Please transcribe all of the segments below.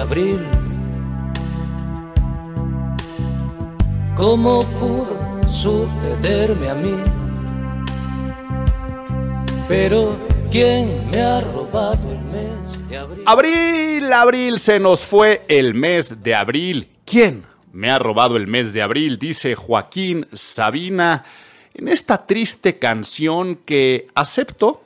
Abril? ¿Cómo pudo sucederme a mí? Pero ¿quién me ha robado el mes de abril? Abril, abril, se nos fue el mes de abril. ¿Quién me ha robado el mes de abril? Dice Joaquín Sabina en esta triste canción que acepto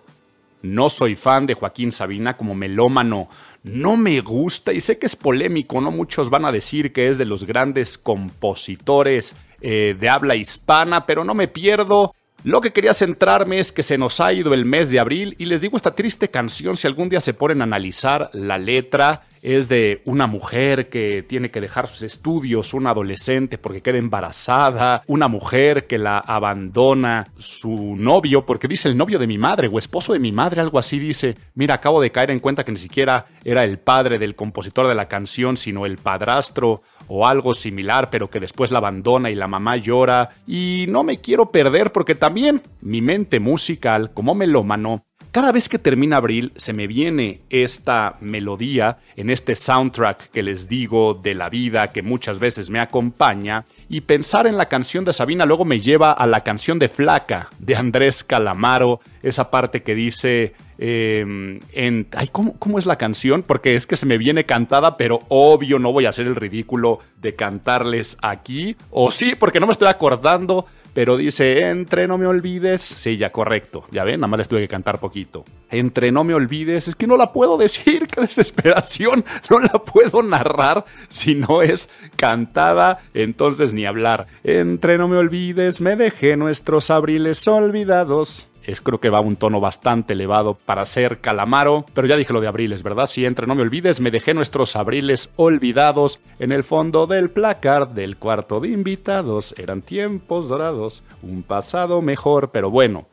no soy fan de Joaquín Sabina como melómano. No me gusta y sé que es polémico, ¿no? Muchos van a decir que es de los grandes compositores eh, de habla hispana, pero no me pierdo. Lo que quería centrarme es que se nos ha ido el mes de abril y les digo esta triste canción, si algún día se ponen a analizar la letra, es de una mujer que tiene que dejar sus estudios, una adolescente porque queda embarazada, una mujer que la abandona su novio porque dice el novio de mi madre o esposo de mi madre, algo así dice, mira, acabo de caer en cuenta que ni siquiera era el padre del compositor de la canción, sino el padrastro o algo similar, pero que después la abandona y la mamá llora. Y no me quiero perder porque también mi mente musical, como melómano, cada vez que termina abril se me viene esta melodía en este soundtrack que les digo de la vida que muchas veces me acompaña y pensar en la canción de Sabina luego me lleva a la canción de Flaca de Andrés Calamaro, esa parte que dice... Em, en, ay, ¿cómo, ¿Cómo es la canción? Porque es que se me viene cantada, pero obvio no voy a hacer el ridículo de cantarles aquí. O sí, porque no me estoy acordando pero dice, entre no me olvides. Sí, ya correcto. Ya ven, nada más les tuve que cantar poquito. Entre no me olvides. Es que no la puedo decir, qué desesperación. No la puedo narrar si no es cantada. Entonces ni hablar. Entre no me olvides, me dejé nuestros abriles olvidados. Es, creo que va a un tono bastante elevado para ser calamaro, pero ya dije lo de abriles, ¿verdad? Si entre, no me olvides, me dejé nuestros abriles olvidados en el fondo del placar del cuarto de invitados. Eran tiempos dorados, un pasado mejor, pero bueno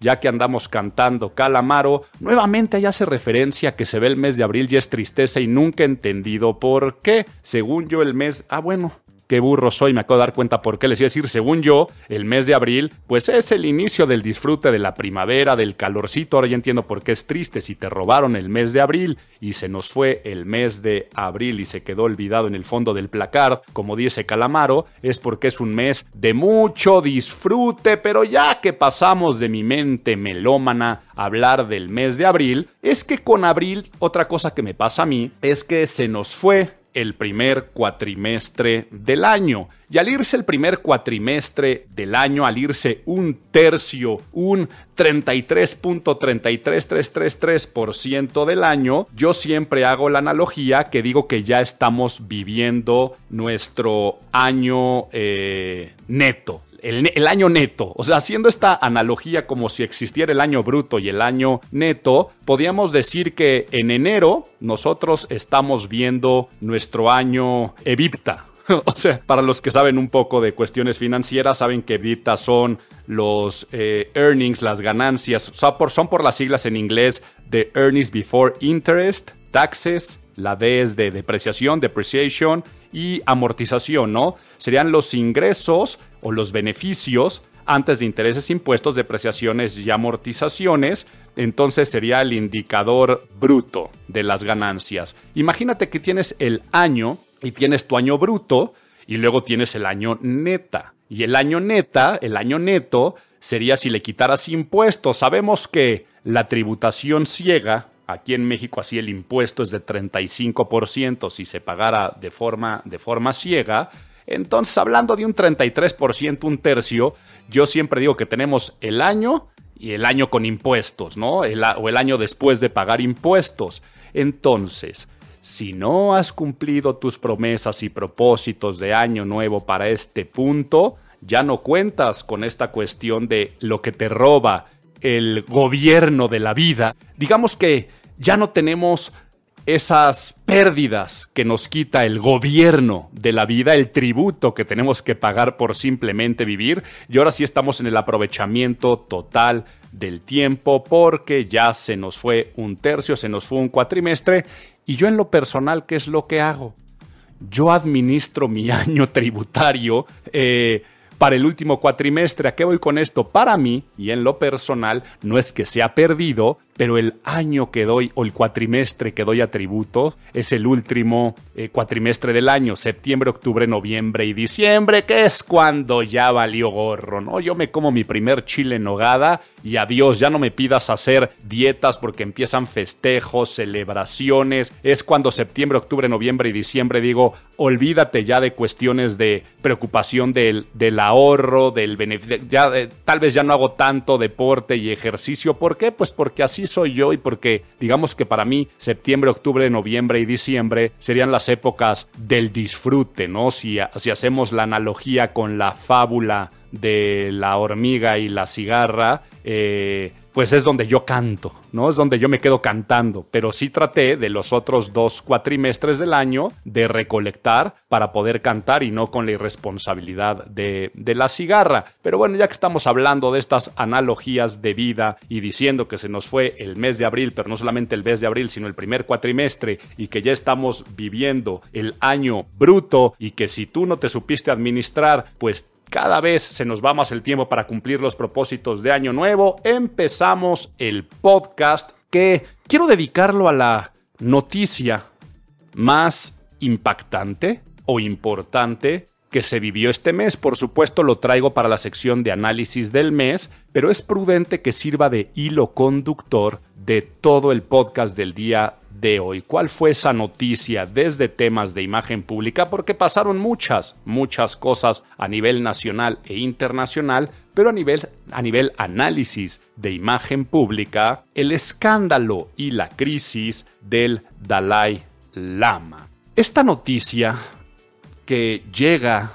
ya que andamos cantando Calamaro, nuevamente ahí hace referencia que se ve el mes de abril y es tristeza y nunca he entendido por qué. Según yo el mes, ah bueno, qué burro soy, me acabo de dar cuenta por qué. Les iba a decir, según yo, el mes de abril, pues es el inicio del disfrute de la primavera, del calorcito, ahora ya entiendo por qué es triste si te robaron el mes de abril y se nos fue el mes de abril y se quedó olvidado en el fondo del placar, como dice Calamaro, es porque es un mes de mucho disfrute, pero ya que pasamos de mi mente melómana a hablar del mes de abril, es que con abril otra cosa que me pasa a mí es que se nos fue el primer cuatrimestre del año. Y al irse el primer cuatrimestre del año, al irse un tercio, un 33.33333% del año, yo siempre hago la analogía que digo que ya estamos viviendo nuestro año eh, neto el, año neto. O sea, haciendo esta analogía como si existiera el año bruto y el año neto, podríamos decir que en enero nosotros estamos viendo nuestro año EBITDA. o sea, para los que saben un poco de cuestiones financieras, saben que EBITDA son los eh, earnings, las ganancias, sea, por, son por las siglas en inglés de earnings before interest, taxes, la D es de depreciación, depreciation y amortización, ¿no? Serían los ingresos o los beneficios antes de intereses, impuestos, depreciaciones y amortizaciones, entonces sería el indicador bruto de las ganancias. Imagínate que tienes el año y tienes tu año bruto y luego tienes el año neta. Y el año neta, el año neto, sería si le quitaras impuestos. Sabemos que la tributación ciega Aquí en México así el impuesto es de 35% si se pagara de forma, de forma ciega. Entonces, hablando de un 33%, un tercio, yo siempre digo que tenemos el año y el año con impuestos, ¿no? o el año después de pagar impuestos. Entonces, si no has cumplido tus promesas y propósitos de año nuevo para este punto, ya no cuentas con esta cuestión de lo que te roba el gobierno de la vida. Digamos que ya no tenemos esas pérdidas que nos quita el gobierno de la vida, el tributo que tenemos que pagar por simplemente vivir. Y ahora sí estamos en el aprovechamiento total del tiempo porque ya se nos fue un tercio, se nos fue un cuatrimestre. Y yo en lo personal, ¿qué es lo que hago? Yo administro mi año tributario. Eh, para el último cuatrimestre. ¿A qué voy con esto? Para mí, y en lo personal, no es que sea perdido, pero el año que doy o el cuatrimestre que doy a tributo es el último eh, cuatrimestre del año, septiembre, octubre, noviembre y diciembre, que es cuando ya valió gorro, ¿no? Yo me como mi primer chile en nogada y adiós, ya no me pidas hacer dietas porque empiezan festejos, celebraciones, es cuando septiembre, octubre, noviembre y diciembre digo, olvídate ya de cuestiones de preocupación del, del ahorro, del beneficio, ya, eh, tal vez ya no hago tanto deporte y ejercicio, ¿por qué? Pues porque así soy yo y porque digamos que para mí septiembre, octubre, noviembre y diciembre serían las épocas del disfrute, ¿no? Si, si hacemos la analogía con la fábula de la hormiga y la cigarra, eh, pues es donde yo canto, ¿no? Es donde yo me quedo cantando, pero sí traté de los otros dos cuatrimestres del año de recolectar para poder cantar y no con la irresponsabilidad de, de la cigarra. Pero bueno, ya que estamos hablando de estas analogías de vida y diciendo que se nos fue el mes de abril, pero no solamente el mes de abril, sino el primer cuatrimestre y que ya estamos viviendo el año bruto y que si tú no te supiste administrar, pues cada vez se nos va más el tiempo para cumplir los propósitos de Año Nuevo. Empezamos el podcast que quiero dedicarlo a la noticia más impactante o importante que se vivió este mes. Por supuesto lo traigo para la sección de análisis del mes, pero es prudente que sirva de hilo conductor de todo el podcast del día de hoy. ¿Cuál fue esa noticia desde temas de imagen pública? Porque pasaron muchas, muchas cosas a nivel nacional e internacional, pero a nivel, a nivel análisis de imagen pública, el escándalo y la crisis del Dalai Lama. Esta noticia que llega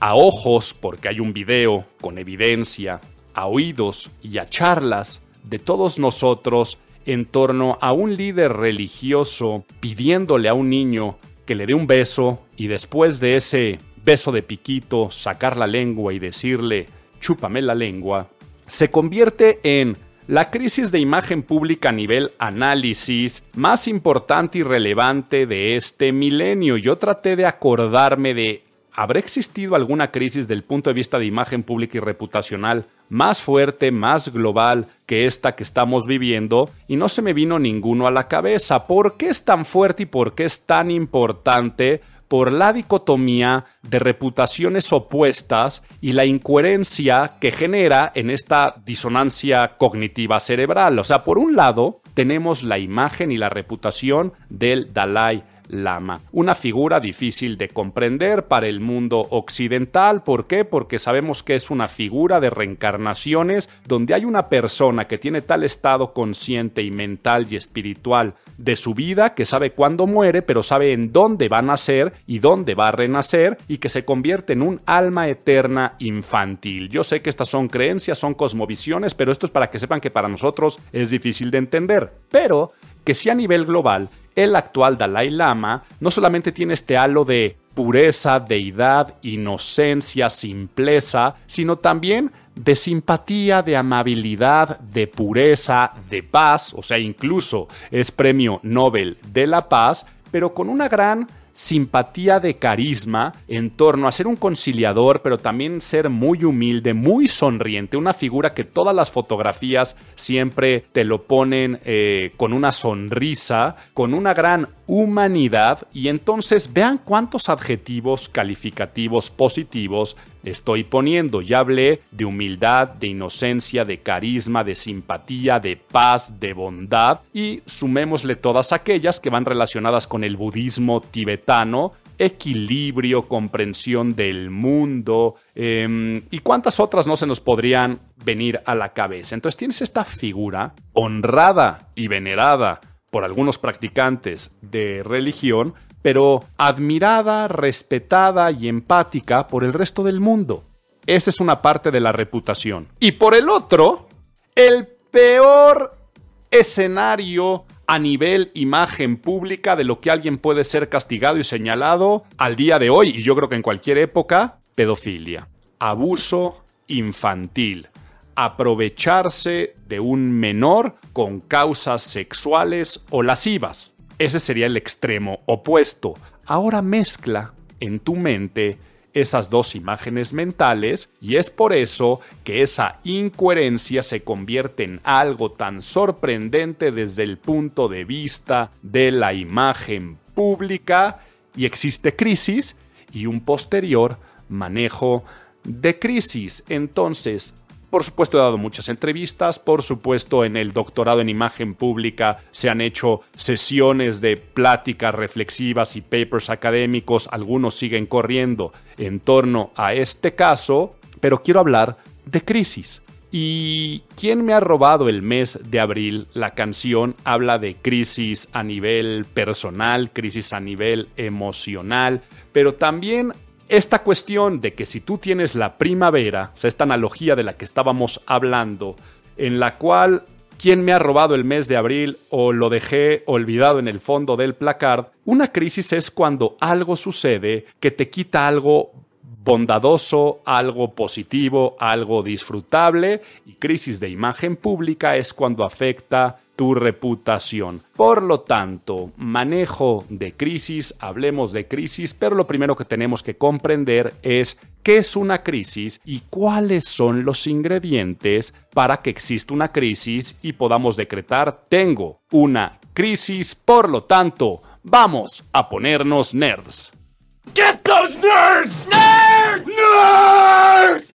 a ojos porque hay un video con evidencia, a oídos y a charlas de todos nosotros en torno a un líder religioso pidiéndole a un niño que le dé un beso y después de ese beso de piquito sacar la lengua y decirle chúpame la lengua, se convierte en la crisis de imagen pública a nivel análisis más importante y relevante de este milenio. Yo traté de acordarme de ¿Habrá existido alguna crisis del punto de vista de imagen pública y reputacional más fuerte, más global que esta que estamos viviendo? Y no se me vino ninguno a la cabeza. ¿Por qué es tan fuerte y por qué es tan importante? por la dicotomía de reputaciones opuestas y la incoherencia que genera en esta disonancia cognitiva cerebral. O sea, por un lado, tenemos la imagen y la reputación del Dalai Lama. Una figura difícil de comprender para el mundo occidental. ¿Por qué? Porque sabemos que es una figura de reencarnaciones donde hay una persona que tiene tal estado consciente y mental y espiritual de su vida que sabe cuándo muere, pero sabe en dónde va a nacer y dónde va a renacer y que se convierte en un alma eterna infantil. Yo sé que estas son creencias, son cosmovisiones, pero esto es para que sepan que para nosotros es difícil de entender. Pero que si a nivel global el actual Dalai Lama no solamente tiene este halo de pureza, deidad, inocencia, simpleza, sino también de simpatía, de amabilidad, de pureza, de paz, o sea, incluso es premio Nobel de la Paz, pero con una gran simpatía de carisma en torno a ser un conciliador, pero también ser muy humilde, muy sonriente, una figura que todas las fotografías siempre te lo ponen eh, con una sonrisa, con una gran humanidad, y entonces vean cuántos adjetivos calificativos positivos estoy poniendo. Ya hablé de humildad, de inocencia, de carisma, de simpatía, de paz, de bondad y sumémosle todas aquellas que van relacionadas con el budismo tibetano, equilibrio, comprensión del mundo em, y cuántas otras no se nos podrían venir a la cabeza. Entonces tienes esta figura honrada y venerada por algunos practicantes de religión, pero admirada, respetada y empática por el resto del mundo. Esa es una parte de la reputación. Y por el otro, el peor escenario a nivel imagen pública de lo que alguien puede ser castigado y señalado al día de hoy, y yo creo que en cualquier época, pedofilia, abuso infantil, aprovecharse de un menor con causas sexuales o lascivas. Ese sería el extremo opuesto. Ahora mezcla en tu mente esas dos imágenes mentales y es por eso que esa incoherencia se convierte en algo tan sorprendente desde el punto de vista de la imagen pública y existe crisis y un posterior manejo de crisis. Entonces, por supuesto, he dado muchas entrevistas, por supuesto, en el doctorado en imagen pública se han hecho sesiones de pláticas reflexivas y papers académicos, algunos siguen corriendo en torno a este caso, pero quiero hablar de crisis. ¿Y quién me ha robado el mes de abril? La canción habla de crisis a nivel personal, crisis a nivel emocional, pero también esta cuestión de que si tú tienes la primavera, o sea, esta analogía de la que estábamos hablando, en la cual quién me ha robado el mes de abril o lo dejé olvidado en el fondo del placard, una crisis es cuando algo sucede que te quita algo bondadoso, algo positivo, algo disfrutable y crisis de imagen pública es cuando afecta tu reputación. Por lo tanto, manejo de crisis, hablemos de crisis, pero lo primero que tenemos que comprender es qué es una crisis y cuáles son los ingredientes para que exista una crisis y podamos decretar tengo una crisis, por lo tanto, vamos a ponernos nerds. Get those nerds! Nerd! Nerd!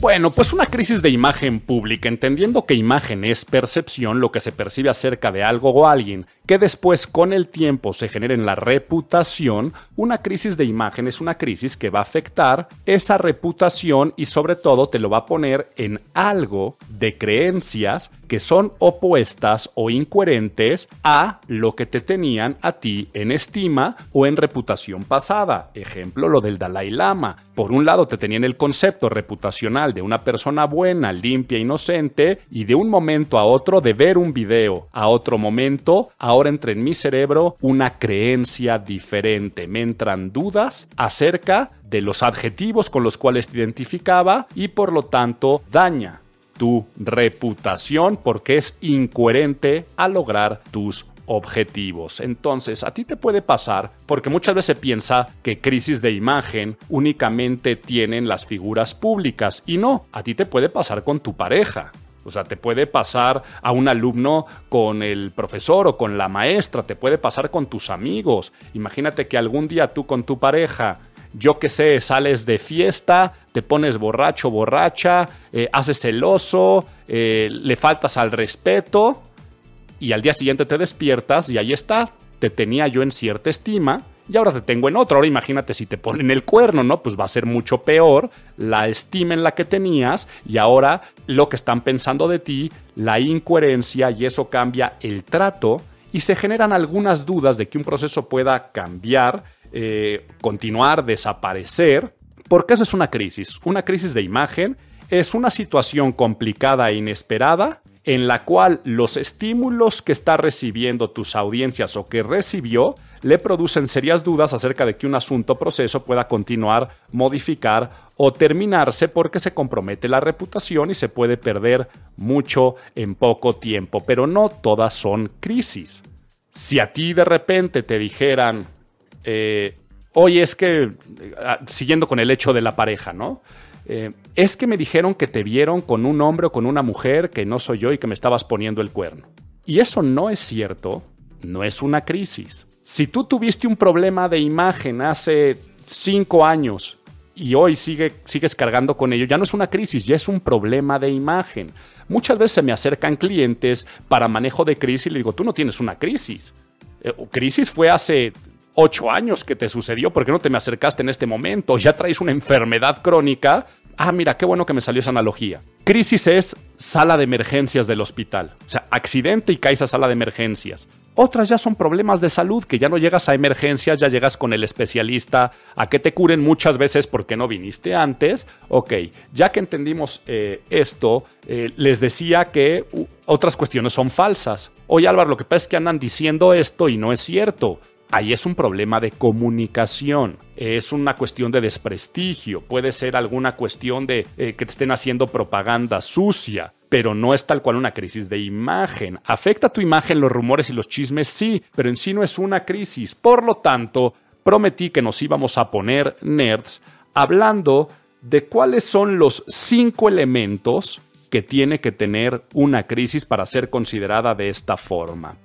Bueno, pues una crisis de imagen pública, entendiendo que imagen es percepción, lo que se percibe acerca de algo o alguien, que después con el tiempo se genera en la reputación, una crisis de imagen es una crisis que va a afectar esa reputación y sobre todo te lo va a poner en algo de creencias que son opuestas o incoherentes a lo que te tenían a ti en estima o en reputación pasada. Ejemplo, lo del Dalai Lama. Por un lado te tenían el concepto reputacional de una persona buena, limpia, inocente, y de un momento a otro de ver un video a otro momento, ahora entra en mi cerebro una creencia diferente. Me entran dudas acerca de los adjetivos con los cuales te identificaba y por lo tanto daña tu reputación porque es incoherente a lograr tus objetivos. Entonces, a ti te puede pasar, porque muchas veces se piensa que crisis de imagen únicamente tienen las figuras públicas y no, a ti te puede pasar con tu pareja. O sea, te puede pasar a un alumno con el profesor o con la maestra, te puede pasar con tus amigos. Imagínate que algún día tú con tu pareja yo qué sé, sales de fiesta, te pones borracho, borracha, eh, haces celoso, eh, le faltas al respeto y al día siguiente te despiertas y ahí está, te tenía yo en cierta estima y ahora te tengo en otra. Ahora imagínate si te ponen el cuerno, ¿no? Pues va a ser mucho peor la estima en la que tenías y ahora lo que están pensando de ti, la incoherencia y eso cambia el trato y se generan algunas dudas de que un proceso pueda cambiar eh, continuar, desaparecer, porque eso es una crisis. Una crisis de imagen es una situación complicada e inesperada en la cual los estímulos que está recibiendo tus audiencias o que recibió le producen serias dudas acerca de que un asunto proceso pueda continuar, modificar o terminarse porque se compromete la reputación y se puede perder mucho en poco tiempo. Pero no todas son crisis. Si a ti de repente te dijeran, eh, hoy es que, ah, siguiendo con el hecho de la pareja, ¿no? Eh, es que me dijeron que te vieron con un hombre o con una mujer que no soy yo y que me estabas poniendo el cuerno. Y eso no es cierto, no es una crisis. Si tú tuviste un problema de imagen hace cinco años y hoy sigue, sigues cargando con ello, ya no es una crisis, ya es un problema de imagen. Muchas veces se me acercan clientes para manejo de crisis y le digo, tú no tienes una crisis. Eh, crisis fue hace ocho años que te sucedió, ¿por qué no te me acercaste en este momento? Ya traes una enfermedad crónica. Ah, mira, qué bueno que me salió esa analogía. Crisis es sala de emergencias del hospital. O sea, accidente y caes a sala de emergencias. Otras ya son problemas de salud, que ya no llegas a emergencias, ya llegas con el especialista a que te curen muchas veces porque no viniste antes. Ok, ya que entendimos eh, esto, eh, les decía que otras cuestiones son falsas. Oye Álvaro, lo que pasa es que andan diciendo esto y no es cierto. Ahí es un problema de comunicación, es una cuestión de desprestigio, puede ser alguna cuestión de eh, que te estén haciendo propaganda sucia pero no es tal cual una crisis de imagen. ¿Afecta tu imagen los rumores y los chismes? Sí, pero en sí no es una crisis. Por lo tanto, prometí que nos íbamos a poner nerds hablando de cuáles son los cinco elementos que tiene que tener una crisis para ser considerada de esta forma.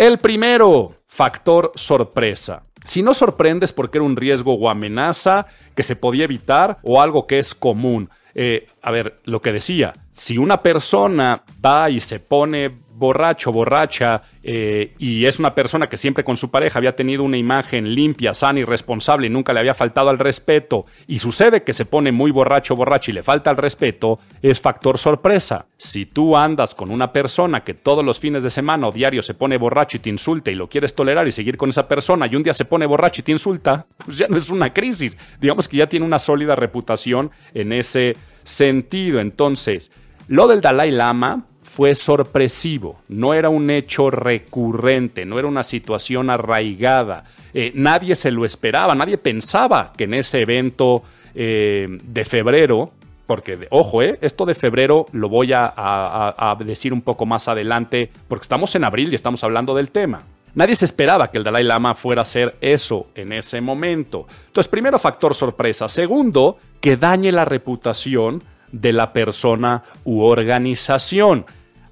El primero, factor sorpresa. Si no sorprendes porque era un riesgo o amenaza que se podía evitar o algo que es común. Eh, a ver, lo que decía, si una persona va y se pone borracho, borracha, eh, y es una persona que siempre con su pareja había tenido una imagen limpia, sana y responsable y nunca le había faltado al respeto, y sucede que se pone muy borracho, borracho y le falta el respeto, es factor sorpresa. Si tú andas con una persona que todos los fines de semana o diario se pone borracho y te insulta y lo quieres tolerar y seguir con esa persona y un día se pone borracho y te insulta, pues ya no es una crisis. Digamos que ya tiene una sólida reputación en ese sentido. Entonces, lo del Dalai Lama fue sorpresivo, no era un hecho recurrente, no era una situación arraigada. Eh, nadie se lo esperaba, nadie pensaba que en ese evento eh, de febrero, porque ojo, eh, esto de febrero lo voy a, decir un poco más adelante, porque estamos en abril y estamos hablando del tema. Nadie se esperaba que el Dalai Lama fuera a hacer eso en ese momento. Entonces, primero factor sorpresa. Segundo, que dañe la reputación de la persona u organización.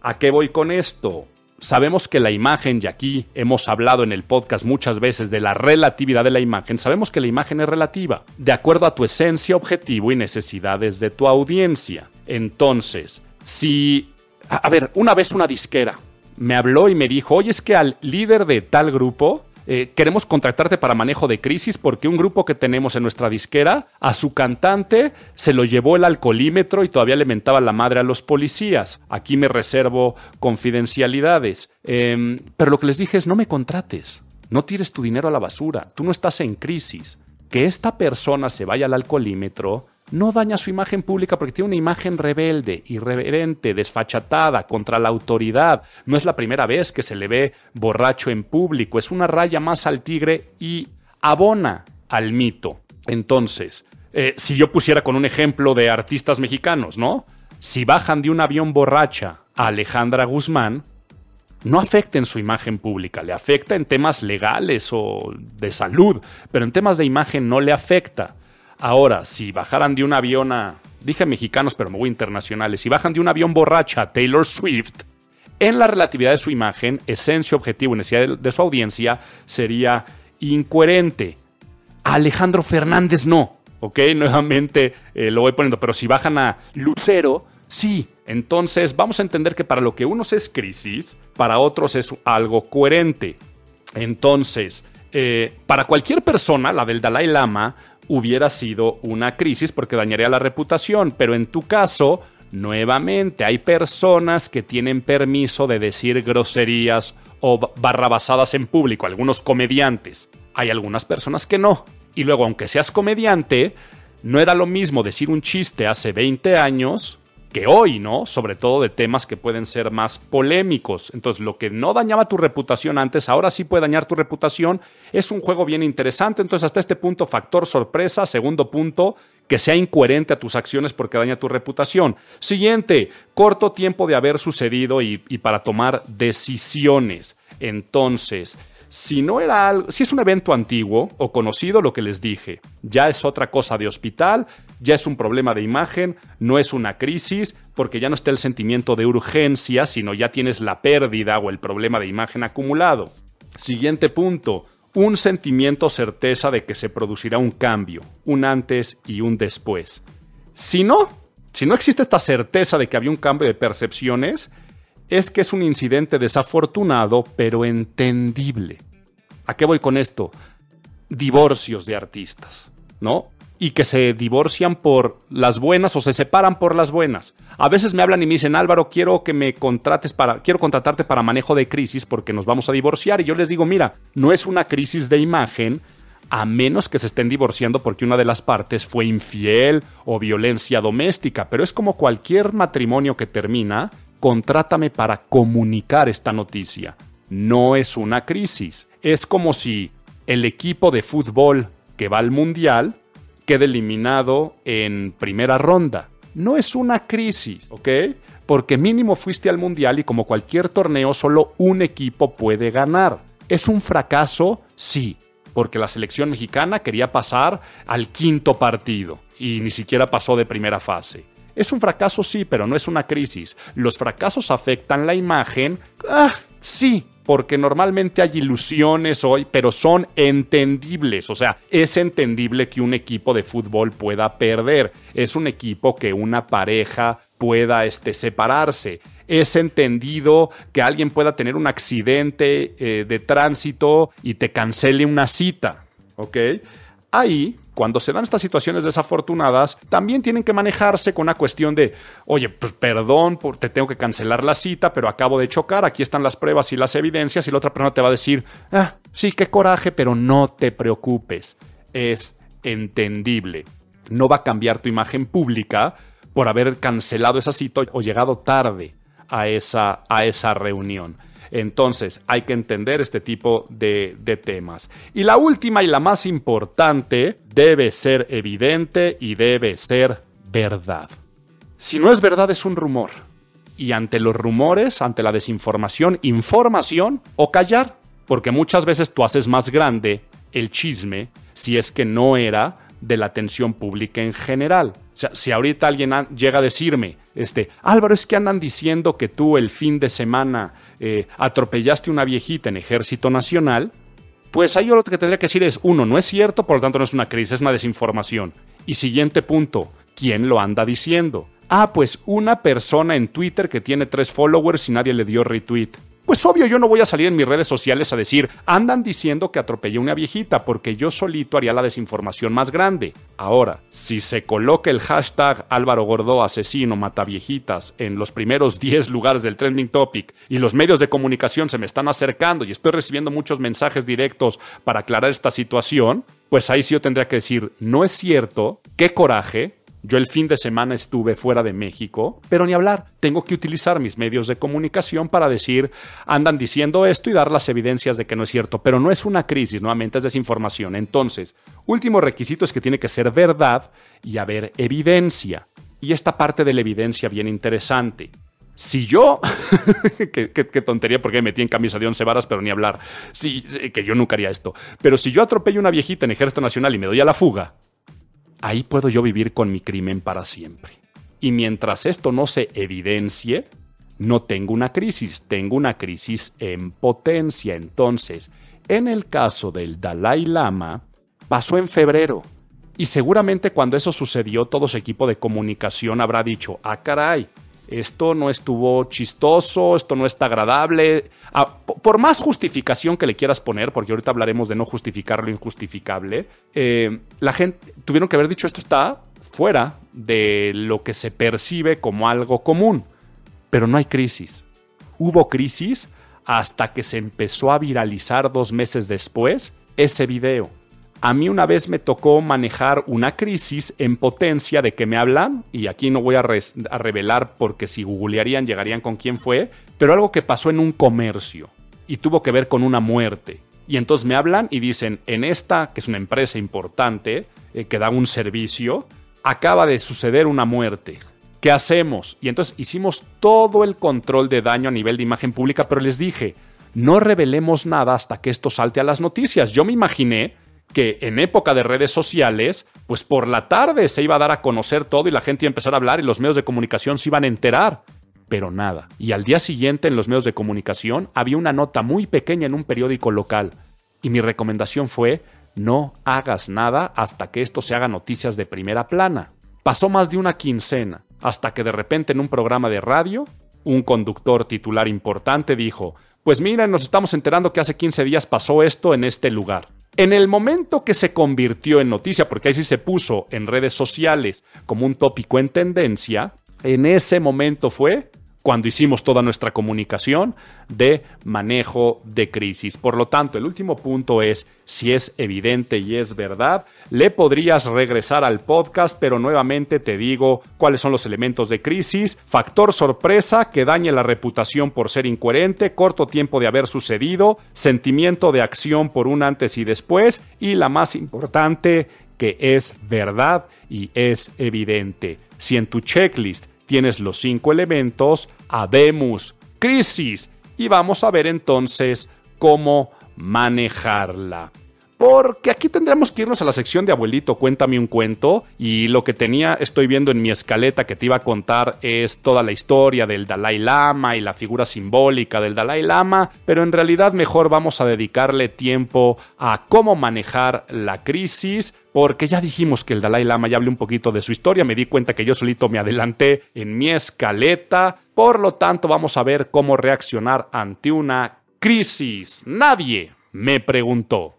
¿A qué voy con esto? Sabemos que la imagen, y aquí hemos hablado en el podcast muchas veces de la relatividad de la imagen, sabemos que la imagen es relativa, de acuerdo a tu esencia, objetivo y necesidades de tu audiencia. Entonces, si... A ver, una vez una disquera me habló y me dijo, oye, es que al líder de tal grupo eh, queremos contratarte para manejo de crisis porque un grupo que tenemos en nuestra disquera, a su cantante se lo llevó el alcoholímetro y todavía le mentaba la madre a los policías. Aquí me reservo confidencialidades. Em, pero lo que les dije es, no me contrates, no tires tu dinero a la basura, tú no estás en crisis. Que esta persona se vaya al alcoholímetro no daña su imagen pública porque tiene una imagen rebelde, irreverente, desfachatada contra la autoridad. No es la primera vez que se le ve borracho en público, es una raya más al tigre y abona al mito. Entonces, eh, si yo pusiera con un ejemplo de artistas mexicanos, ¿no? Si bajan de un avión borracha a Alejandra Guzmán, no afecta en su imagen pública, le afecta en temas legales o de salud, pero en temas de imagen no le afecta. Ahora, si bajaran de un avión a, dije mexicanos, pero me voy internacionales, si bajan de un avión borracha Taylor Swift, en la relatividad de su imagen, esencia, objetivo y necesidad de, su audiencia, sería incoherente. Alejandro Fernández no, ¿ok? Nuevamente eh, lo voy poniendo, pero si bajan a Lucero, sí. Entonces vamos a entender que para lo que unos es crisis, para otros es algo coherente. Entonces, eh, para cualquier persona, la del Dalai Lama, hubiera sido una crisis porque dañaría la reputación, pero en tu caso, nuevamente, hay personas que tienen permiso de decir groserías o barrabasadas en público, algunos comediantes. Hay algunas personas que no. Y luego, aunque seas comediante, no era lo mismo decir un chiste hace 20 años que hoy, ¿no? Sobre todo de temas que pueden ser más polémicos. Entonces, lo que no dañaba tu reputación antes, ahora sí puede dañar tu reputación. Es un juego bien interesante. Entonces, hasta este punto, factor sorpresa. Segundo punto, que sea incoherente a tus acciones porque daña tu reputación. Siguiente, corto tiempo de haber sucedido y, para tomar decisiones. Entonces, si no era algo, si es un evento antiguo o conocido, lo que les dije, ya es otra cosa de hospital, ya es un problema de imagen, no es una crisis, porque ya no está el sentimiento de urgencia, sino ya tienes la pérdida o el problema de imagen acumulado. Siguiente punto, un sentimiento certeza de que se producirá un cambio, un antes y un después. Si no, si no existe esta certeza de que había un cambio de percepciones, es que es un incidente desafortunado pero entendible. ¿A qué voy con esto? Divorcios de artistas, ¿no? y que se divorcian por las buenas o se separan por las buenas. A veces me hablan y me dicen, Álvaro, quiero que me contrates para, quiero contratarte para manejo de crisis porque nos vamos a divorciar. Y yo les digo, mira, no es una crisis de imagen, a menos que se estén divorciando porque una de las partes fue infiel o violencia doméstica. Pero es como cualquier matrimonio que termina, contrátame para comunicar esta noticia. No es una crisis. Es como si el equipo de fútbol que va al mundial quede eliminado en primera ronda. No es una crisis, ¿ok? Porque mínimo fuiste al Mundial y como cualquier torneo solo un equipo puede ganar. ¿Es un fracaso? Sí, porque la selección mexicana quería pasar al quinto partido y ni siquiera pasó de primera fase. Es un fracaso, sí, pero no es una crisis. Los fracasos afectan la imagen. Ah, sí, porque normalmente hay ilusiones hoy, pero son entendibles. O sea, es entendible que un equipo de fútbol pueda perder. Es un equipo que una pareja pueda este, separarse. Es entendido que alguien pueda tener un accidente eh, de tránsito y te cancele una cita. ¿Ok? Ahí cuando se dan estas situaciones desafortunadas, también tienen que manejarse con una cuestión de, oye, pues perdón, te tengo que cancelar la cita, pero acabo de chocar, aquí están las pruebas y las evidencias, y la otra persona te va a decir, ah, sí, qué coraje, pero no te preocupes, es entendible. No va a cambiar tu imagen pública por haber cancelado esa cita o llegado tarde a esa, a esa reunión. Entonces hay que entender este tipo de, temas. Y la última y la más importante debe ser evidente y debe ser verdad. Si no es verdad es un rumor. Y ante los rumores, ante la desinformación, información o callar. Porque muchas veces tú haces más grande el chisme si es que no era de la atención pública en general. O sea, si ahorita alguien llega a decirme, este, Álvaro, es que andan diciendo que tú el fin de semana eh, atropellaste una viejita en Ejército Nacional, pues ahí yo lo que tendría que decir es, uno, no es cierto, por lo tanto no es una crisis, es una desinformación. Y siguiente punto, ¿quién lo anda diciendo? Ah, pues una persona en Twitter que tiene tres followers y nadie le dio retweet. Pues obvio, yo no voy a salir en mis redes sociales a decir, andan diciendo que atropellé una viejita, porque yo solito haría la desinformación más grande. Ahora, si se coloca el hashtag Álvaro Gordó asesino mata viejitas en los primeros 10 lugares del trending topic y los medios de comunicación se me están acercando y estoy recibiendo muchos mensajes directos para aclarar esta situación, pues ahí sí yo tendría que decir, no es cierto, qué coraje, yo el fin de semana estuve fuera de México, pero ni hablar. Tengo que utilizar mis medios de comunicación para decir, andan diciendo esto y dar las evidencias de que no es cierto. Pero no es una crisis, nuevamente es desinformación. Entonces, último requisito es que tiene que ser verdad y haber evidencia. Y esta parte de la evidencia bien interesante. Si yo, qué, tontería porque me metí en camisa de once varas, pero ni hablar, sí, que yo nunca haría esto, pero si yo atropello una viejita en Ejército Nacional y me doy a la fuga, ahí puedo yo vivir con mi crimen para siempre. Y mientras esto no se evidencie, no tengo una crisis, tengo una crisis en potencia. Entonces, en el caso del Dalai Lama, pasó en febrero. Y seguramente cuando eso sucedió, todo su equipo de comunicación habrá dicho, ah, caray, esto no estuvo chistoso, esto no está agradable. Ah, por más justificación que le quieras poner, porque ahorita hablaremos de no justificar lo injustificable, eh, la gente tuvieron que haber dicho esto está fuera de lo que se percibe como algo común. Pero no hay crisis. Hubo crisis hasta que se empezó a viralizar dos meses después ese video. A mí una vez me tocó manejar una crisis en potencia de que me hablan, y aquí no voy a, revelar porque si googlearían llegarían con quién fue, pero algo que pasó en un comercio y tuvo que ver con una muerte. Y entonces me hablan y dicen, en esta, que es una empresa importante, eh, que da un servicio, acaba de suceder una muerte. ¿Qué hacemos? Y entonces hicimos todo el control de daño a nivel de imagen pública, pero les dije, no revelemos nada hasta que esto salte a las noticias. Yo me imaginé que en época de redes sociales, pues por la tarde se iba a dar a conocer todo y la gente iba a empezar a hablar y los medios de comunicación se iban a enterar. Pero nada. Y al día siguiente en los medios de comunicación había una nota muy pequeña en un periódico local. Y mi recomendación fue, no hagas nada hasta que esto se haga noticias de primera plana. Pasó más de una quincena, hasta que de repente en un programa de radio, un conductor titular importante dijo, pues miren, nos estamos enterando que hace 15 días pasó esto en este lugar. En el momento que se convirtió en noticia, porque ahí sí se puso en redes sociales como un tópico en tendencia, en ese momento fue cuando hicimos toda nuestra comunicación de manejo de crisis. Por lo tanto, el último punto es, si es evidente y es verdad, le podrías regresar al podcast, pero nuevamente te digo cuáles son los elementos de crisis. Factor sorpresa que dañe la reputación por ser incoherente, corto tiempo de haber sucedido, sentimiento de acción por un antes y después, y la más importante, que es verdad y es evidente. Si en tu checklist tienes los cinco elementos, habemos crisis y vamos a ver entonces cómo manejarla. Porque aquí tendremos que irnos a la sección de abuelito, cuéntame un cuento. Y lo que tenía, estoy viendo en mi escaleta que te iba a contar, es toda la historia del Dalai Lama y la figura simbólica del Dalai Lama. Pero en realidad mejor vamos a dedicarle tiempo a cómo manejar la crisis. Porque ya dijimos que el Dalai Lama ya hablé un poquito de su historia. Me di cuenta que yo solito me adelanté en mi escaleta. Por lo tanto, vamos a ver cómo reaccionar ante una crisis. Nadie me preguntó.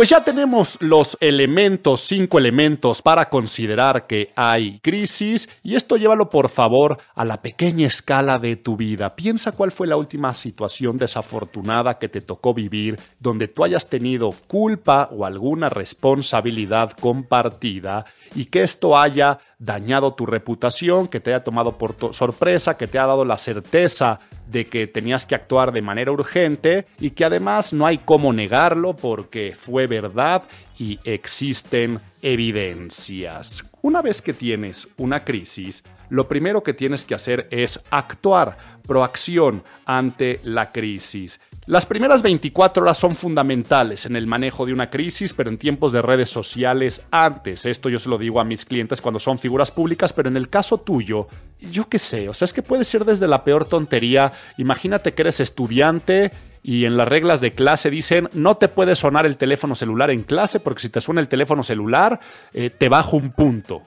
Pues ya tenemos los elementos, cinco elementos para considerar que hay crisis y esto llévalo por favor a la pequeña escala de tu vida. Piensa cuál fue la última situación desafortunada que te tocó vivir donde tú hayas tenido culpa o alguna responsabilidad compartida y que esto haya dañado tu reputación, que te haya tomado por sorpresa, que te ha dado la certeza de que tenías que actuar de manera urgente y que además no hay cómo negarlo porque fue verdad y existen evidencias. Una vez que tienes una crisis, lo primero que tienes que hacer es actuar, proacción ante la crisis. Las primeras 24 horas son fundamentales en el manejo de una crisis, pero en tiempos de redes sociales antes. Esto yo se lo digo a mis clientes cuando son figuras públicas, pero en el caso tuyo, yo qué sé, o sea, es que puede ser desde la peor tontería. Imagínate que eres estudiante y en las reglas de clase dicen no te puede sonar el teléfono celular en clase porque si te suena el teléfono celular eh, te bajo un punto.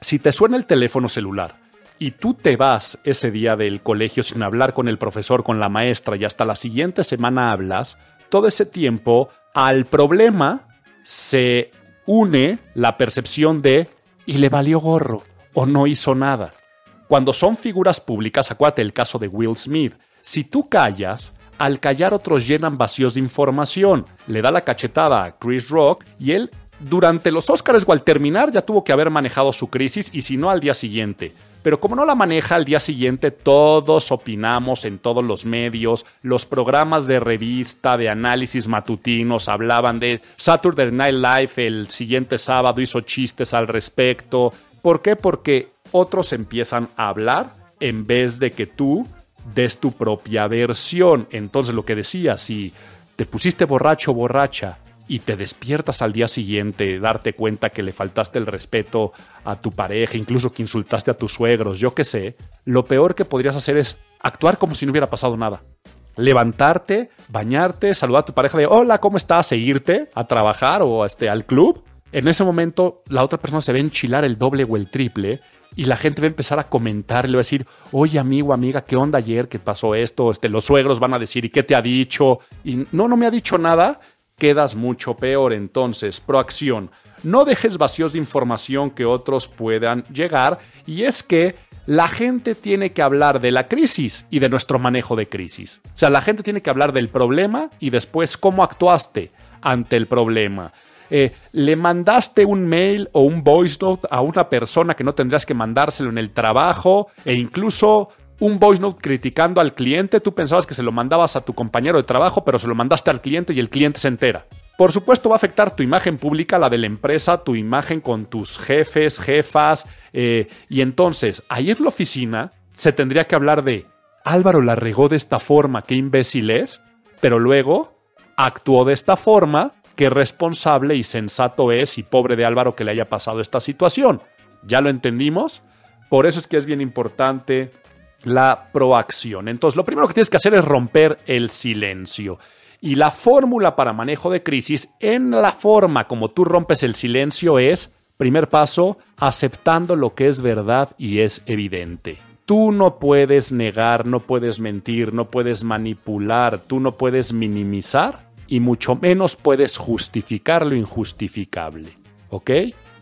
Si te suena el teléfono celular y tú te vas ese día del colegio sin hablar con el profesor, con la maestra y hasta la siguiente semana hablas, todo ese tiempo al problema se une la percepción de y le valió gorro o no hizo nada. Cuando son figuras públicas, acuérdate el caso de Will Smith, si tú callas, al callar otros llenan vacíos de información. Le da la cachetada a Chris Rock y él durante los Oscars o al terminar ya tuvo que haber manejado su crisis y si no al día siguiente. Pero como no la maneja al día siguiente, todos opinamos en todos los medios, los programas de revista, de análisis matutinos hablaban de Saturday Night Live el siguiente sábado hizo chistes al respecto. ¿Por qué? Porque otros empiezan a hablar en vez de que tú des tu propia versión. Entonces lo que decía, si te pusiste borracho borracha y te despiertas al día siguiente, darte cuenta que le faltaste el respeto a tu pareja, incluso que insultaste a tus suegros, yo qué sé, lo peor que podrías hacer es actuar como si no hubiera pasado nada. Levantarte, bañarte, saludar a tu pareja de hola, ¿cómo estás? Seguirte a trabajar o este, al club. En ese momento la otra persona se a enchilar el doble o el triple y la gente va a empezar a comentar, le va a decir, oye amigo, amiga, ¿qué onda ayer? ¿Qué pasó esto? Este, los suegros van a decir, ¿y qué te ha dicho? Y no, no me ha dicho nada, quedas mucho peor. Entonces, proacción. No dejes vacíos de información que otros puedan llegar. Y es que la gente tiene que hablar de la crisis y de nuestro manejo de crisis. O sea, la gente tiene que hablar del problema y después cómo actuaste ante el problema. Eh, le mandaste un mail o un voice note a una persona que no tendrías que mandárselo en el trabajo e incluso un voice note criticando al cliente, tú pensabas que se lo mandabas a tu compañero de trabajo, pero se lo mandaste al cliente y el cliente se entera. Por supuesto va a afectar tu imagen pública, la de la empresa, tu imagen con tus jefes, jefas, eh, y entonces ahí en la oficina se tendría que hablar de Álvaro la regó de esta forma, qué imbécil es, pero luego actuó de esta forma, qué responsable y sensato es y pobre de Álvaro que le haya pasado esta situación. ¿Ya lo entendimos? Por eso es que es bien importante la proacción. Entonces, lo primero que tienes que hacer es romper el silencio. Y la fórmula para manejo de crisis, en la forma como tú rompes el silencio, es Primer paso, aceptando lo que es verdad y es evidente. Tú no puedes negar, no puedes mentir, no puedes manipular, tú no puedes minimizar y mucho menos puedes justificar lo injustificable. ¿Ok?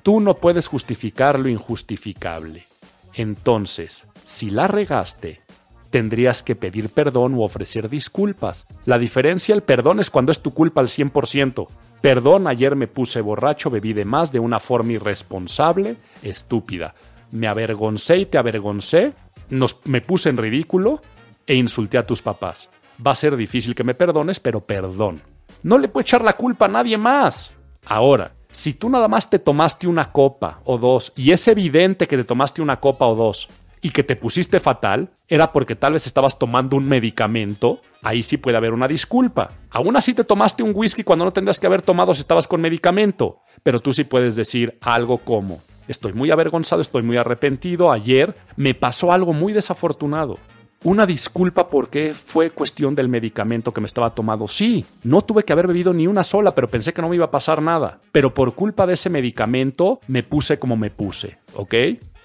Tú no puedes justificar lo injustificable. Entonces, si la regaste, tendrías que pedir perdón u ofrecer disculpas. La diferencia, el perdón es cuando es tu culpa al 100%. Perdón, ayer me puse borracho, bebí de más de una forma irresponsable, estúpida. Me avergoncé y te avergoncé, nos, me puse en ridículo e insulté a tus papás. Va a ser difícil que me perdones, pero perdón. No le puedo echar la culpa a nadie más. Ahora, si tú nada más te tomaste una copa o dos y es evidente que te tomaste una copa o dos y que te pusiste fatal, era porque tal vez estabas tomando un medicamento, ahí sí puede haber una disculpa. Aún así te tomaste un whisky cuando no tendrías que haber tomado si estabas con medicamento, pero tú sí puedes decir algo como, estoy muy avergonzado, estoy muy arrepentido, ayer me pasó algo muy desafortunado. Una disculpa porque fue cuestión del medicamento que me estaba tomando. Sí, no tuve que haber bebido ni una sola, pero pensé que no me iba a pasar nada. Pero por culpa de ese medicamento me puse como me puse, ¿ok?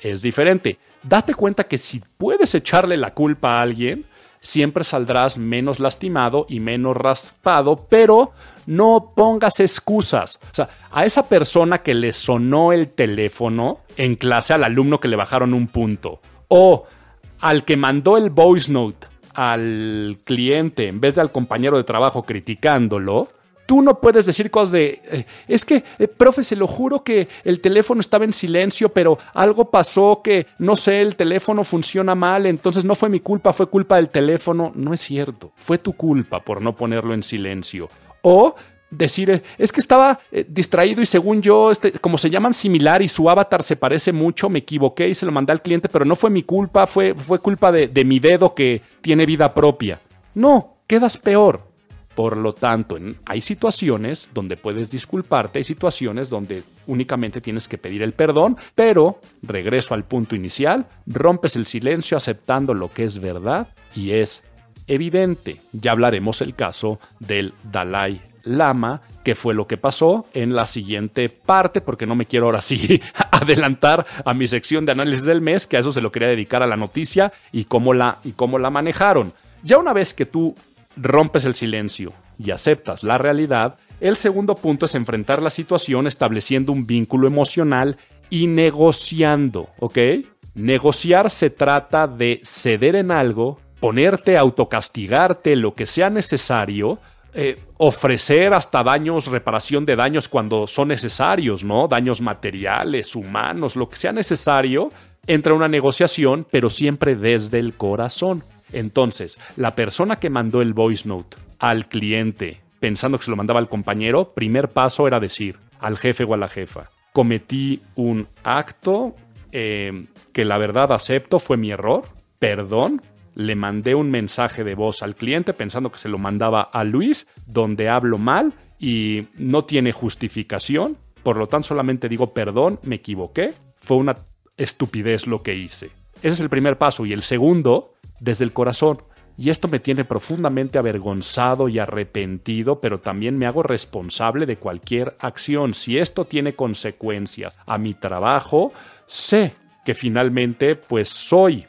Es diferente. Date cuenta que si puedes echarle la culpa a alguien, siempre saldrás menos lastimado y menos raspado, pero no pongas excusas. O sea, a esa persona que le sonó el teléfono en clase al alumno que le bajaron un punto, o al que mandó el voice note al cliente en vez de al compañero de trabajo criticándolo, tú no puedes decir cosas de, eh, es que, eh, profe, se lo juro que el teléfono estaba en silencio, pero algo pasó que, no sé, el teléfono funciona mal, entonces no fue mi culpa, fue culpa del teléfono. No es cierto, fue tu culpa por no ponerlo en silencio. O decir, eh, es que estaba eh, distraído y según yo, este, como se llaman similar y su avatar se parece mucho, me equivoqué y se lo mandé al cliente, pero no fue mi culpa, fue, fue culpa de, de mi dedo que tiene vida propia. No, quedas peor. Por lo tanto, hay situaciones donde puedes disculparte, hay situaciones donde únicamente tienes que pedir el perdón, pero regreso al punto inicial, rompes el silencio aceptando lo que es verdad y es evidente. Ya hablaremos el caso del Dalai Lama, que fue lo que pasó en la siguiente parte, porque no me quiero ahora sí adelantar a mi sección de análisis del mes, que a eso se lo quería dedicar a la noticia y cómo la, y cómo la manejaron. Ya una vez que tú rompes el silencio y aceptas la realidad, el segundo punto es enfrentar la situación estableciendo un vínculo emocional y negociando, ¿ok? Negociar se trata de ceder en algo, ponerte a autocastigarte lo que sea necesario, eh, ofrecer hasta daños, reparación de daños cuando son necesarios, ¿no? Daños materiales, humanos, lo que sea necesario, entra una negociación, pero siempre desde el corazón. Entonces, la persona que mandó el voice note al cliente pensando que se lo mandaba al compañero, primer paso era decir al jefe o a la jefa, cometí un acto eh, que la verdad acepto, fue mi error, perdón, le mandé un mensaje de voz al cliente pensando que se lo mandaba a Luis, donde hablo mal y no tiene justificación, por lo tanto solamente digo perdón, me equivoqué, fue una estupidez lo que hice. Ese es el primer paso y el segundo, desde el corazón. Y esto me tiene profundamente avergonzado y arrepentido, pero también me hago responsable de cualquier acción. Si esto tiene consecuencias a mi trabajo, sé que finalmente pues soy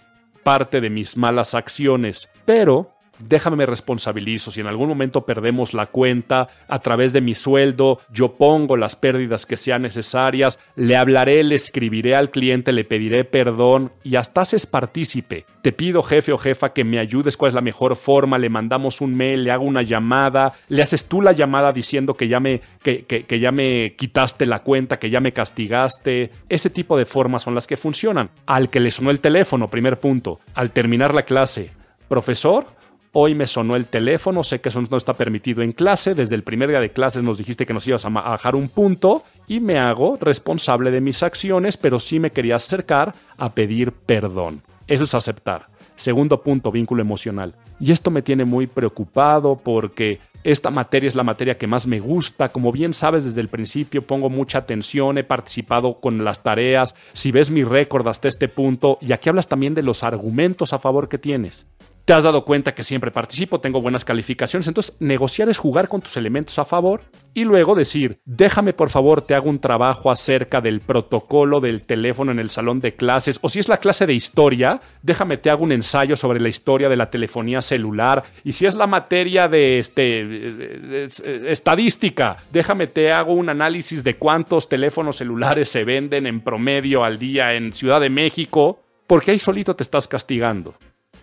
parte de mis malas acciones, pero déjame me responsabilizo. Si en algún momento perdemos la cuenta a través de mi sueldo, yo pongo las pérdidas que sean necesarias, le hablaré, le escribiré al cliente, le pediré perdón y hasta haces partícipe. Te pido, jefe o jefa, que me ayudes cuál es la mejor forma, le mandamos un mail, le hago una llamada, le haces tú la llamada diciendo que ya me, que, que- que ya me quitaste la cuenta, que ya me castigaste. Ese tipo de formas son las que funcionan. Al que le sonó el teléfono, primer punto. Al terminar la clase, profesor, Hoy me sonó el teléfono, sé que eso no está permitido en clase, desde el primer día de clases nos dijiste que nos ibas a bajar un punto y me hago responsable de mis acciones, pero sí me quería acercar a pedir perdón. Eso es aceptar. Segundo punto, vínculo emocional. Y esto me tiene muy preocupado porque esta materia es la materia que más me gusta. Como bien sabes, desde el principio pongo mucha atención, he participado con las tareas. Si ves mi récord hasta este punto, y aquí hablas también de los argumentos a favor que tienes. Te has dado cuenta que siempre participo, tengo buenas calificaciones. Entonces, negociar es jugar con tus elementos a favor y luego decir, déjame por favor, te hago un trabajo acerca del protocolo del teléfono en el salón de clases. O si es la clase de historia, déjame te hago un ensayo sobre la historia de la telefonía celular. Y si es la materia de, este, estadística, déjame te hago un análisis de cuántos teléfonos celulares se venden en promedio al día en Ciudad de México. Porque ahí solito te estás castigando.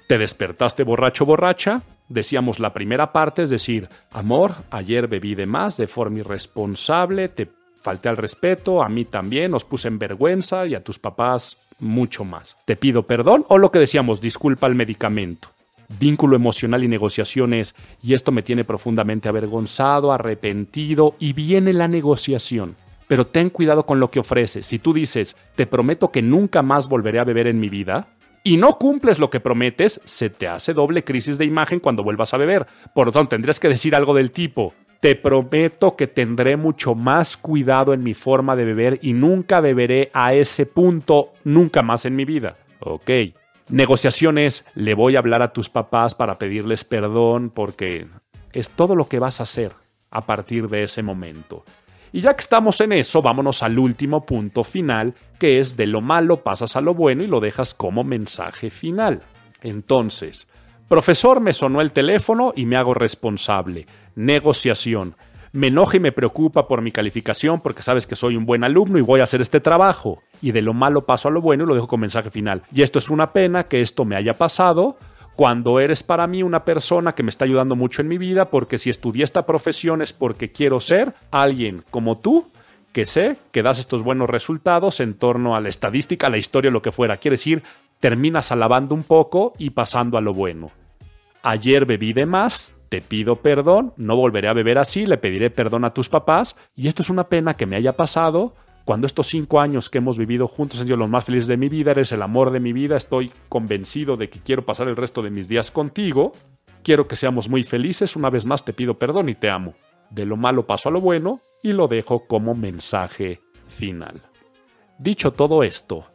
Te despertaste borracho borracha. Decíamos la primera parte, es decir, amor, ayer bebí de más de forma irresponsable, te falté al respeto, a mí también, os puse en vergüenza y a tus papás mucho más. Te pido perdón o lo que decíamos, disculpa al medicamento. Vínculo emocional y negociaciones, y esto me tiene profundamente avergonzado, arrepentido, y viene la negociación. Pero ten cuidado con lo que ofreces. Si tú dices, te prometo que nunca más volveré a beber en mi vida, y no cumples lo que prometes, se te hace doble crisis de imagen cuando vuelvas a beber. Por lo tanto, tendrías que decir algo del tipo, te prometo que tendré mucho más cuidado en mi forma de beber y nunca beberé a ese punto nunca más en mi vida. Ok. Negociaciones, le voy a hablar a tus papás para pedirles perdón porque es todo lo que vas a hacer a partir de ese momento. Y ya que estamos en eso, vámonos al último punto final, que es de lo malo pasas a lo bueno y lo dejas como mensaje final. Entonces, profesor, me sonó el teléfono y me hago responsable. Negociación. Me enoja y me preocupa por mi calificación porque sabes que soy un buen alumno y voy a hacer este trabajo. Y de lo malo paso a lo bueno y lo dejo como mensaje final. Y esto es una pena que esto me haya pasado cuando eres para mí una persona que me está ayudando mucho en mi vida, porque si estudié esta profesión es porque quiero ser alguien como tú, que sé que das estos buenos resultados en torno a la estadística, la historia, lo que fuera. Quiere decir, terminas alabando un poco y pasando a lo bueno. Ayer bebí de más, te pido perdón, no volveré a beber así, le pediré perdón a tus papás, y esto es una pena que me haya pasado cuando estos cinco años que hemos vivido juntos han sido los más felices de mi vida, eres el amor de mi vida, estoy convencido de que quiero pasar el resto de mis días contigo, quiero que seamos muy felices, una vez más te pido perdón y te amo. De lo malo paso a lo bueno y lo dejo como mensaje final. Dicho todo esto,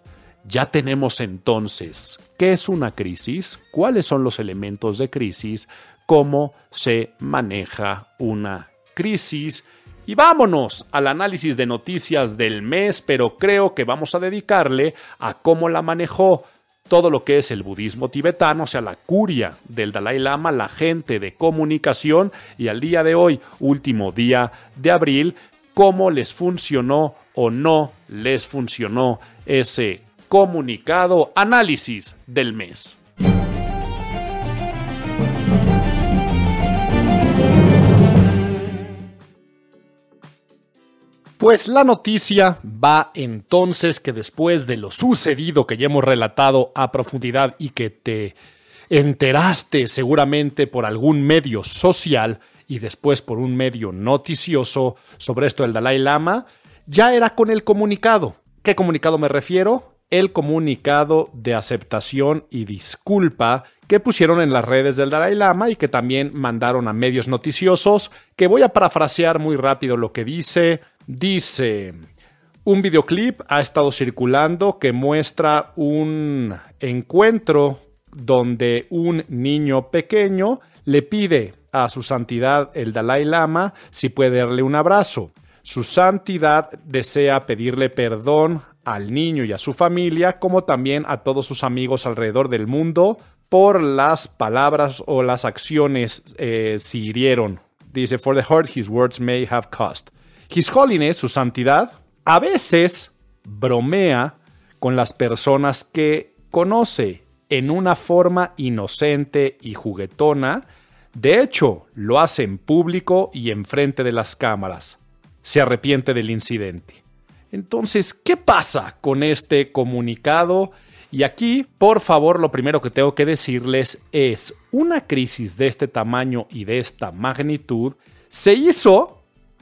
ya tenemos entonces qué es una crisis, cuáles son los elementos de crisis, cómo se maneja una crisis, y vámonos al análisis de noticias del mes, pero creo que vamos a dedicarle a cómo la manejó todo lo que es el budismo tibetano, o sea, la curia del Dalai Lama, la gente de comunicación y al día de hoy, último día de abril, cómo les funcionó o no les funcionó ese comunicado análisis del mes. Pues la noticia va entonces que después de lo sucedido que ya hemos relatado a profundidad y que te enteraste seguramente por algún medio social y después por un medio noticioso sobre esto del Dalai Lama, ya era con el comunicado. ¿Qué comunicado me refiero? El comunicado de aceptación y disculpa que pusieron en las redes del Dalai Lama y que también mandaron a medios noticiosos, que voy a parafrasear muy rápido lo que dice. Dice, un videoclip ha estado circulando que muestra un encuentro donde un niño pequeño le pide a su santidad el Dalai Lama si puede darle un abrazo. Su santidad desea pedirle perdón al niño y a su familia, como también a todos sus amigos alrededor del mundo, por las palabras o las acciones eh, si hirieron. Dice, for the hurt his words may have cost. His Holiness, su santidad, a veces bromea con las personas que conoce en una forma inocente y juguetona. De hecho, lo hace en público y enfrente de las cámaras. Se arrepiente del incidente. Entonces, ¿qué pasa con este comunicado? Y aquí, por favor, lo primero que tengo que decirles es, una crisis de este tamaño y de esta magnitud se hizo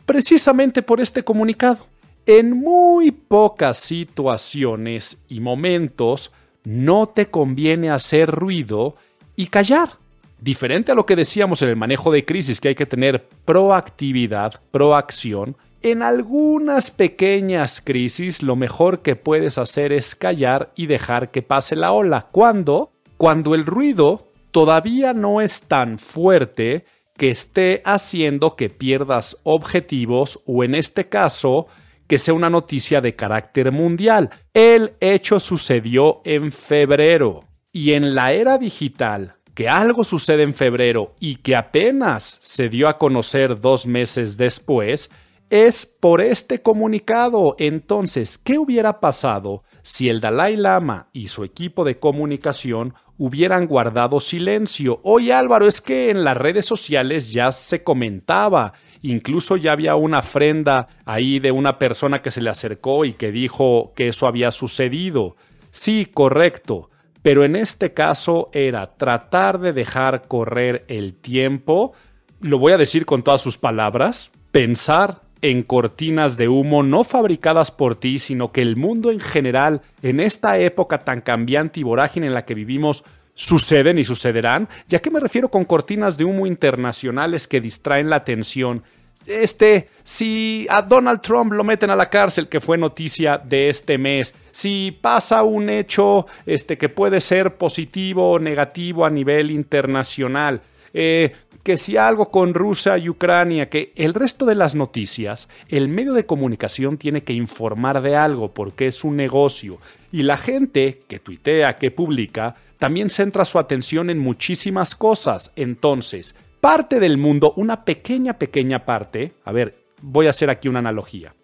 precisamente por este comunicado. En muy pocas situaciones y momentos no te conviene hacer ruido y callar. Diferente a lo que decíamos en el manejo de crisis, que hay que tener proactividad, proacción, en algunas pequeñas crisis lo mejor que puedes hacer es callar y dejar que pase la ola. ¿Cuándo? Cuando el ruido todavía no es tan fuerte que esté haciendo que pierdas objetivos o en este caso que sea una noticia de carácter mundial. El hecho sucedió en febrero y en la era digital que algo sucede en febrero y que apenas se dio a conocer dos meses después, es por este comunicado. Entonces, ¿qué hubiera pasado si el Dalai Lama y su equipo de comunicación hubieran guardado silencio? Oye Álvaro, es que en las redes sociales ya se comentaba, incluso ya había una ofrenda ahí de una persona que se le acercó y que dijo que eso había sucedido. Sí, correcto. Pero en este caso era tratar de dejar correr el tiempo, lo voy a decir con todas sus palabras, pensar en cortinas de humo no fabricadas por ti, sino que el mundo en general, en esta época tan cambiante y vorágine en la que vivimos, suceden y sucederán. ¿Ya que me refiero con cortinas de humo internacionales que distraen la atención? Este, si a Donald Trump lo meten a la cárcel, que fue noticia de este mes, si pasa un hecho este, que puede ser positivo o negativo a nivel internacional, eh, que si algo con Rusia y Ucrania, que el resto de las noticias, el medio de comunicación tiene que informar de algo porque es un negocio. Y la gente que tuitea, que publica, también centra su atención en muchísimas cosas. Entonces, parte del mundo, una pequeña, pequeña parte, a ver, voy a hacer aquí una analogía.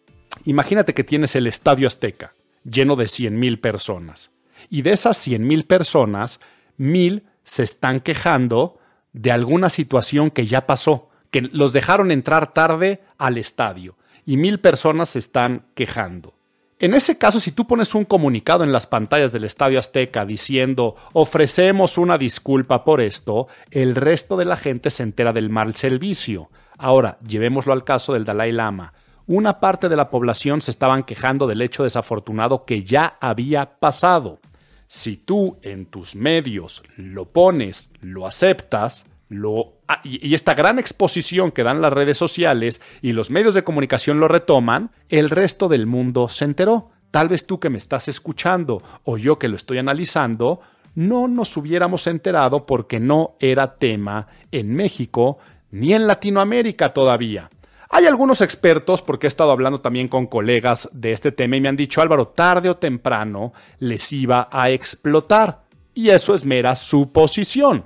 Imagínate que tienes el Estadio Azteca, lleno de 100.000 personas. Y de esas 100.000 personas, mil se están quejando de alguna situación que ya pasó, que los dejaron entrar tarde al estadio y mil personas se están quejando. En ese caso, si tú pones un comunicado en las pantallas del Estadio Azteca diciendo ofrecemos una disculpa por esto, el resto de la gente se entera del mal servicio. Ahora, llevémoslo al caso del Dalai Lama. Una parte de la población se estaban quejando del hecho desafortunado que ya había pasado. Si tú en tus medios lo pones, lo aceptas, lo, ah, y, y esta gran exposición que dan las redes sociales y los medios de comunicación lo retoman, el resto del mundo se enteró. Tal vez tú que me estás escuchando o yo que lo estoy analizando, no nos hubiéramos enterado porque no era tema en México ni en Latinoamérica todavía. Hay algunos expertos, porque he estado hablando también con colegas de este tema y me han dicho, Álvaro, tarde o temprano les iba a explotar. Y eso es mera suposición.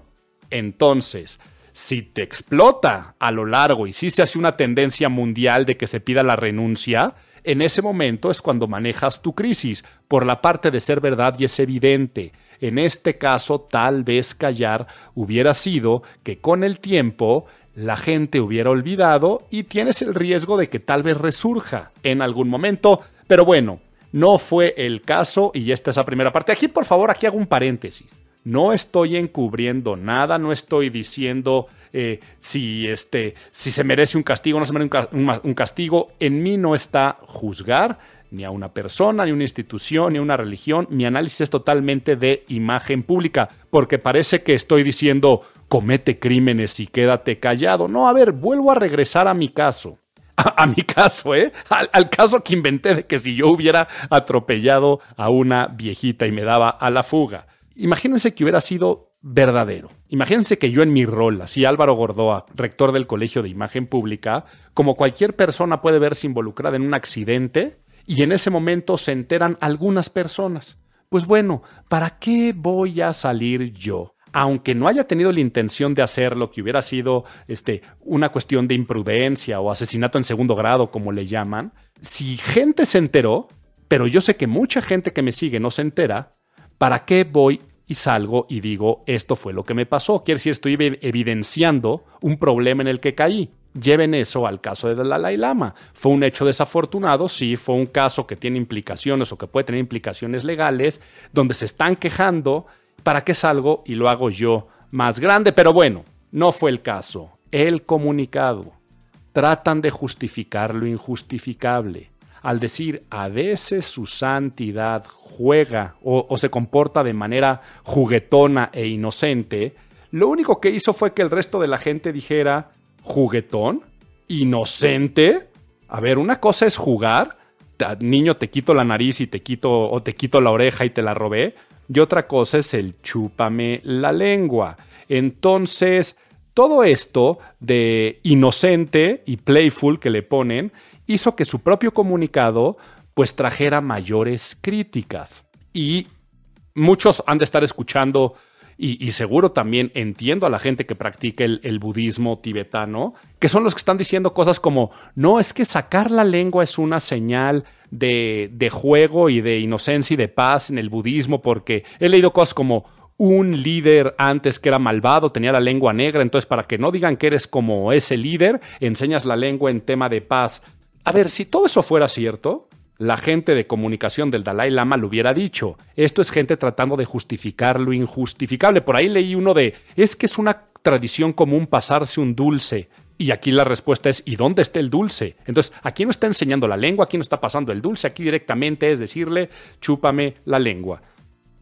Entonces, si te explota a lo largo y si se hace una tendencia mundial de que se pida la renuncia, en ese momento es cuando manejas tu crisis, por la parte de ser verdad y es evidente. En este caso, tal vez callar hubiera sido que con el tiempo la gente hubiera olvidado y tienes el riesgo de que tal vez resurja en algún momento. Pero bueno, no fue el caso y esta es la primera parte. Aquí, por favor, aquí hago un paréntesis. No estoy encubriendo nada, no estoy diciendo eh, si, este, si se merece un castigo o no se merece un, un castigo. En mí no está juzgar ni a una persona, ni a una institución, ni a una religión. Mi análisis es totalmente de imagen pública, porque parece que estoy diciendo comete crímenes y quédate callado. No, a ver, vuelvo a regresar a mi caso. A, mi caso, ¿eh? Al, al, caso que inventé de que si yo hubiera atropellado a una viejita y me daba a la fuga. Imagínense que hubiera sido verdadero. Imagínense que yo en mi rol, así Álvaro Gordoa, rector del Colegio de Imagen Pública, como cualquier persona puede verse involucrada en un accidente y en ese momento se enteran algunas personas. Pues bueno, ¿para qué voy a salir yo? Aunque no haya tenido la intención de hacerlo, que hubiera sido este, una cuestión de imprudencia o asesinato en segundo grado, como le llaman, si gente se enteró, pero yo sé que mucha gente que me sigue no se entera, ¿para qué voy y salgo y digo esto fue lo que me pasó? Quiere decir, estoy evidenciando un problema en el que caí lleven eso al caso de Dalai Lama. Fue un hecho desafortunado, sí, fue un caso que tiene implicaciones o que puede tener implicaciones legales, donde se están quejando, ¿para qué salgo y lo hago yo más grande? Pero bueno, no fue el caso. El comunicado. Tratan de justificar lo injustificable. Al decir a veces su santidad juega o, o se comporta de manera juguetona e inocente, lo único que hizo fue que el resto de la gente dijera, juguetón, inocente. A ver, una cosa es jugar, niño te quito la nariz y te quito o te quito la oreja y te la robé, y otra cosa es el chúpame la lengua. Entonces, todo esto de inocente y playful que le ponen hizo que su propio comunicado pues trajera mayores críticas. Y muchos han de estar escuchando y, seguro también entiendo a la gente que practica el, el budismo tibetano, que son los que están diciendo cosas como, no, es que sacar la lengua es una señal de, de juego y de inocencia y de paz en el budismo, porque he leído cosas como, un líder antes que era malvado, tenía la lengua negra, entonces para que no digan que eres como ese líder, enseñas la lengua en tema de paz. A ver, si todo eso fuera cierto, la gente de comunicación del Dalai Lama lo hubiera dicho. Esto es gente tratando de justificar lo injustificable. Por ahí leí uno de, es que es una tradición común pasarse un dulce. Y aquí la respuesta es, ¿y dónde está el dulce? Entonces, aquí no está enseñando la lengua, aquí no está pasando el dulce, aquí directamente es decirle, chúpame la lengua.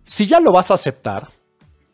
Si ya lo vas a aceptar,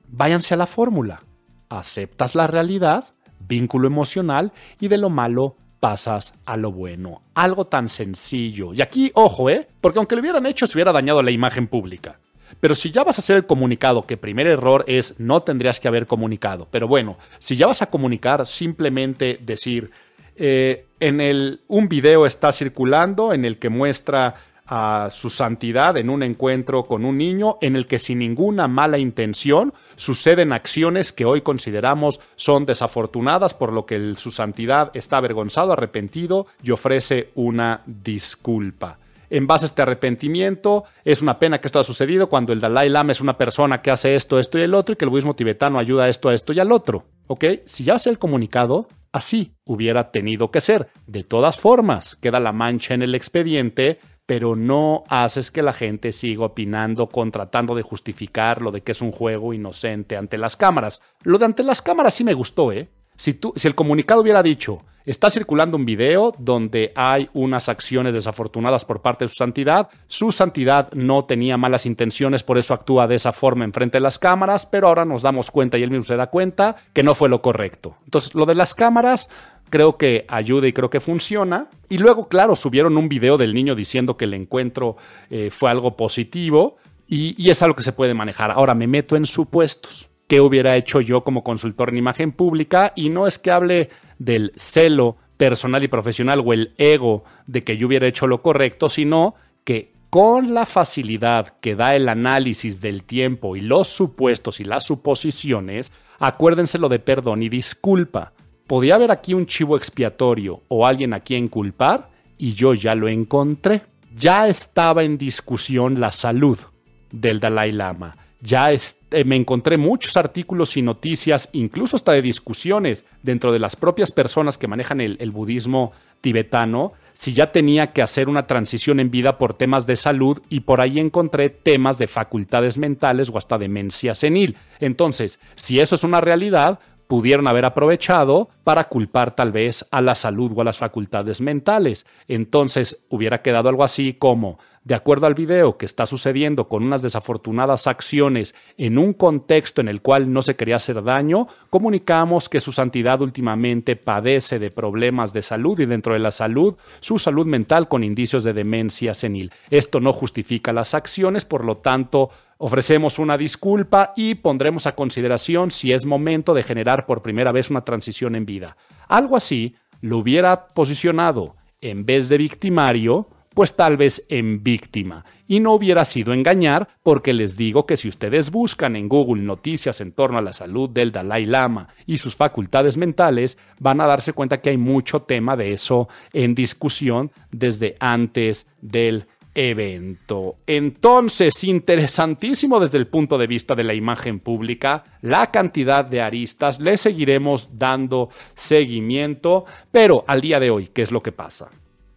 váyanse a la fórmula. Aceptas la realidad, vínculo emocional, y de lo malo pasas a lo bueno. Algo tan sencillo. Y aquí, ojo, ¿eh? Porque aunque lo hubieran hecho, se hubiera dañado la imagen pública. Pero si ya vas a hacer el comunicado, que primer error es no tendrías que haber comunicado. Pero bueno, si ya vas a comunicar, simplemente decir, eh, en el, un video está circulando en el que muestra a su santidad en un encuentro con un niño en el que sin ninguna mala intención suceden acciones que hoy consideramos son desafortunadas, por lo que su santidad está avergonzado, arrepentido y ofrece una disculpa. En base a este arrepentimiento, es una pena que esto ha sucedido cuando el Dalai Lama es una persona que hace esto, esto y el otro, y que el budismo tibetano ayuda a esto, a esto y al otro. ¿Ok? Si ya hace el comunicado, así hubiera tenido que ser. De todas formas, queda la mancha en el expediente, pero no haces que la gente siga opinando con tratando de justificar lo de que es un juego inocente ante las cámaras. Lo de ante las cámaras sí me gustó, ¿eh? Si, tú, si el comunicado hubiera dicho, está circulando un video donde hay unas acciones desafortunadas por parte de su santidad, su santidad no tenía malas intenciones, por eso actúa de esa forma enfrente de las cámaras, pero ahora nos damos cuenta y él mismo se da cuenta que no fue lo correcto. Entonces, lo de las cámaras creo que ayuda y creo que funciona. Y luego, claro, subieron un video del niño diciendo que el encuentro eh, fue algo positivo y, es algo que se puede manejar. Ahora me meto en supuestos. ¿Qué hubiera hecho yo como consultor en imagen pública? Y no es que hable del celo personal y profesional o el ego de que yo hubiera hecho lo correcto, sino que con la facilidad que da el análisis del tiempo y los supuestos y las suposiciones, acuérdense lo de perdón y disculpa. Podía haber aquí un chivo expiatorio o alguien a quien culpar y yo ya lo encontré. Ya estaba en discusión la salud del Dalai Lama. Ya eh, me encontré muchos artículos y noticias, incluso hasta de discusiones dentro de las propias personas que manejan el, el budismo tibetano, si ya tenía que hacer una transición en vida por temas de salud y por ahí encontré temas de facultades mentales o hasta demencia senil. Entonces, si eso es una realidad, pudieron haber aprovechado para culpar tal vez a la salud o a las facultades mentales. Entonces hubiera quedado algo así como, de acuerdo al video que está sucediendo con unas desafortunadas acciones en un contexto en el cual no se quería hacer daño, comunicamos que su santidad últimamente padece de problemas de salud y dentro de la salud, su salud mental con indicios de demencia senil. Esto no justifica las acciones, por lo tanto, Ofrecemos una disculpa y pondremos a consideración si es momento de generar por primera vez una transición en vida. Algo así lo hubiera posicionado en vez de victimario, pues tal vez en víctima. Y no hubiera sido engañar porque les digo que si ustedes buscan en Google noticias en torno a la salud del Dalai Lama y sus facultades mentales, van a darse cuenta que hay mucho tema de eso en discusión desde antes del evento. Entonces, interesantísimo desde el punto de vista de la imagen pública, la cantidad de aristas, le seguiremos dando seguimiento, pero al día de hoy, ¿qué es lo que pasa?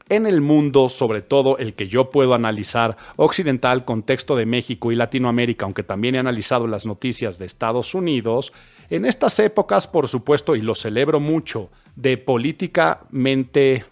En el mundo, sobre todo el que yo puedo analizar, occidental, contexto de México y Latinoamérica, aunque también he analizado las noticias de Estados Unidos, en estas épocas, por supuesto, y lo celebro mucho, de políticamente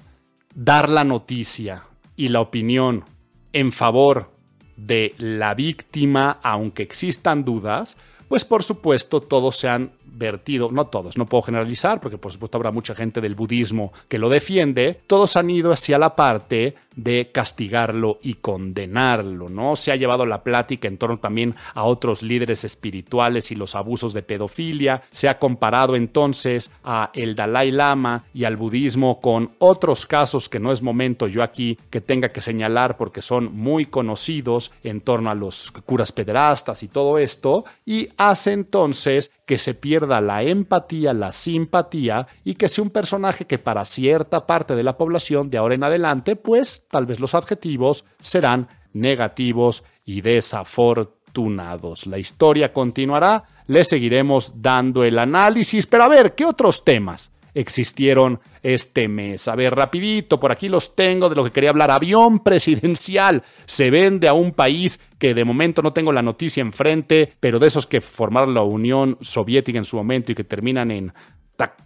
dar la noticia y la opinión en favor de la víctima, aunque existan dudas, pues por supuesto todos se han vertido, no todos, no puedo generalizar, porque por supuesto habrá mucha gente del budismo que lo defiende, todos han ido hacia la parte de castigarlo y condenarlo, ¿no? Se ha llevado la plática en torno también a otros líderes espirituales y los abusos de pedofilia, se ha comparado entonces a el Dalai Lama y al budismo con otros casos que no es momento yo aquí que tenga que señalar porque son muy conocidos en torno a los curas pederastas y todo esto, y hace entonces que se pierda la empatía, la simpatía y que sea un personaje que para cierta parte de la población de ahora en adelante, pues tal vez los adjetivos serán negativos y desafortunados. La historia continuará, le seguiremos dando el análisis, pero a ver, ¿qué otros temas? existieron este mes. A ver, rapidito, por aquí los tengo de lo que quería hablar. Avión presidencial se vende a un país que de momento no tengo la noticia enfrente, pero de esos que formaron la Unión Soviética en su momento y que terminan en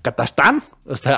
Catastán,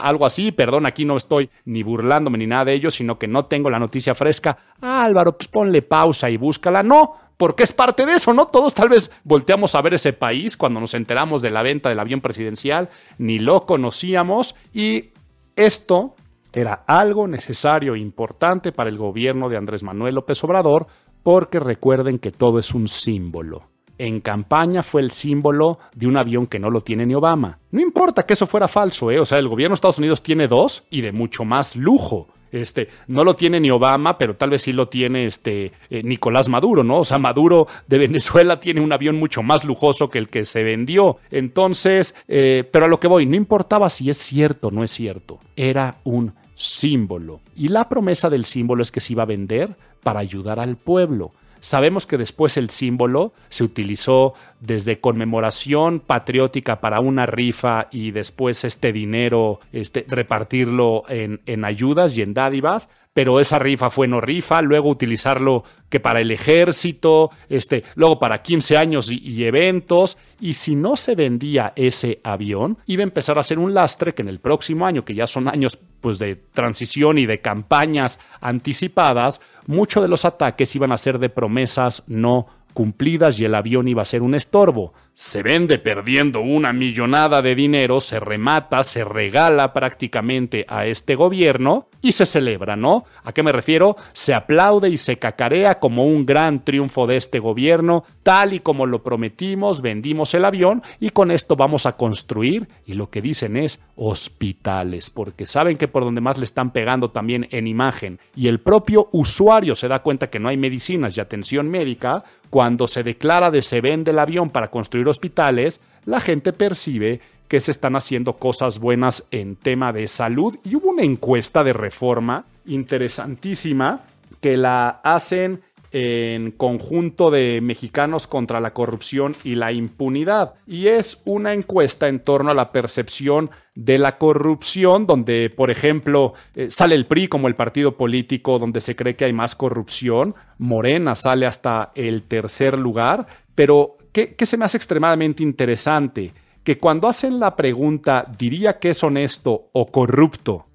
algo así, perdón, aquí no estoy ni burlándome ni nada de ello, sino que no tengo la noticia fresca. Álvaro, pues ponle pausa y búscala. No, porque es parte de eso, ¿no? Todos tal vez volteamos a ver ese país cuando nos enteramos de la venta del avión presidencial, ni lo conocíamos y esto era algo necesario e importante para el gobierno de Andrés Manuel López Obrador, porque recuerden que todo es un símbolo. En campaña fue el símbolo de un avión que no lo tiene ni Obama. No importa que eso fuera falso, ¿eh? O sea, el gobierno de Estados Unidos tiene dos y de mucho más lujo. Este, no lo tiene ni Obama, pero tal vez sí lo tiene este, eh, Nicolás Maduro, ¿no? O sea, Maduro de Venezuela tiene un avión mucho más lujoso que el que se vendió. Entonces, eh, pero a lo que voy, no importaba si es cierto o no es cierto, era un símbolo. Y la promesa del símbolo es que se iba a vender para ayudar al pueblo. Sabemos que después el símbolo se utilizó desde conmemoración patriótica para una rifa y después este dinero este, repartirlo en, en ayudas y en dádivas, pero esa rifa fue no rifa, luego utilizarlo que para el ejército, este, luego para 15 años y, y, eventos, y si no se vendía ese avión, iba a empezar a ser un lastre que en el próximo año, que ya son años pues de transición y de campañas anticipadas, muchos de los ataques iban a ser de promesas no cumplidas y el avión iba a ser un estorbo. Se vende perdiendo una millonada de dinero, se remata, se regala prácticamente a este gobierno y se celebra, ¿no? ¿A qué me refiero? Se aplaude y se cacarea como un gran triunfo de este gobierno, tal y como lo prometimos, vendimos el avión y con esto vamos a construir, y lo que dicen es hospitales, porque saben que por donde más le están pegando también en imagen y el propio usuario se da cuenta que no hay medicinas y atención médica, cuando se declara de se vende el avión para construir hospitales, la gente percibe que se están haciendo cosas buenas en tema de salud. Y hubo una encuesta de reforma interesantísima que la hacen en conjunto de mexicanos contra la corrupción y la impunidad. Y es una encuesta en torno a la percepción de la corrupción, donde, por ejemplo, eh, sale el PRI como el partido político donde se cree que hay más corrupción, Morena sale hasta el tercer lugar, pero ¿qué, qué se me hace extremadamente interesante? Que cuando hacen la pregunta, ¿diría que es honesto o corrupto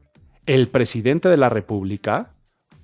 el presidente de la República?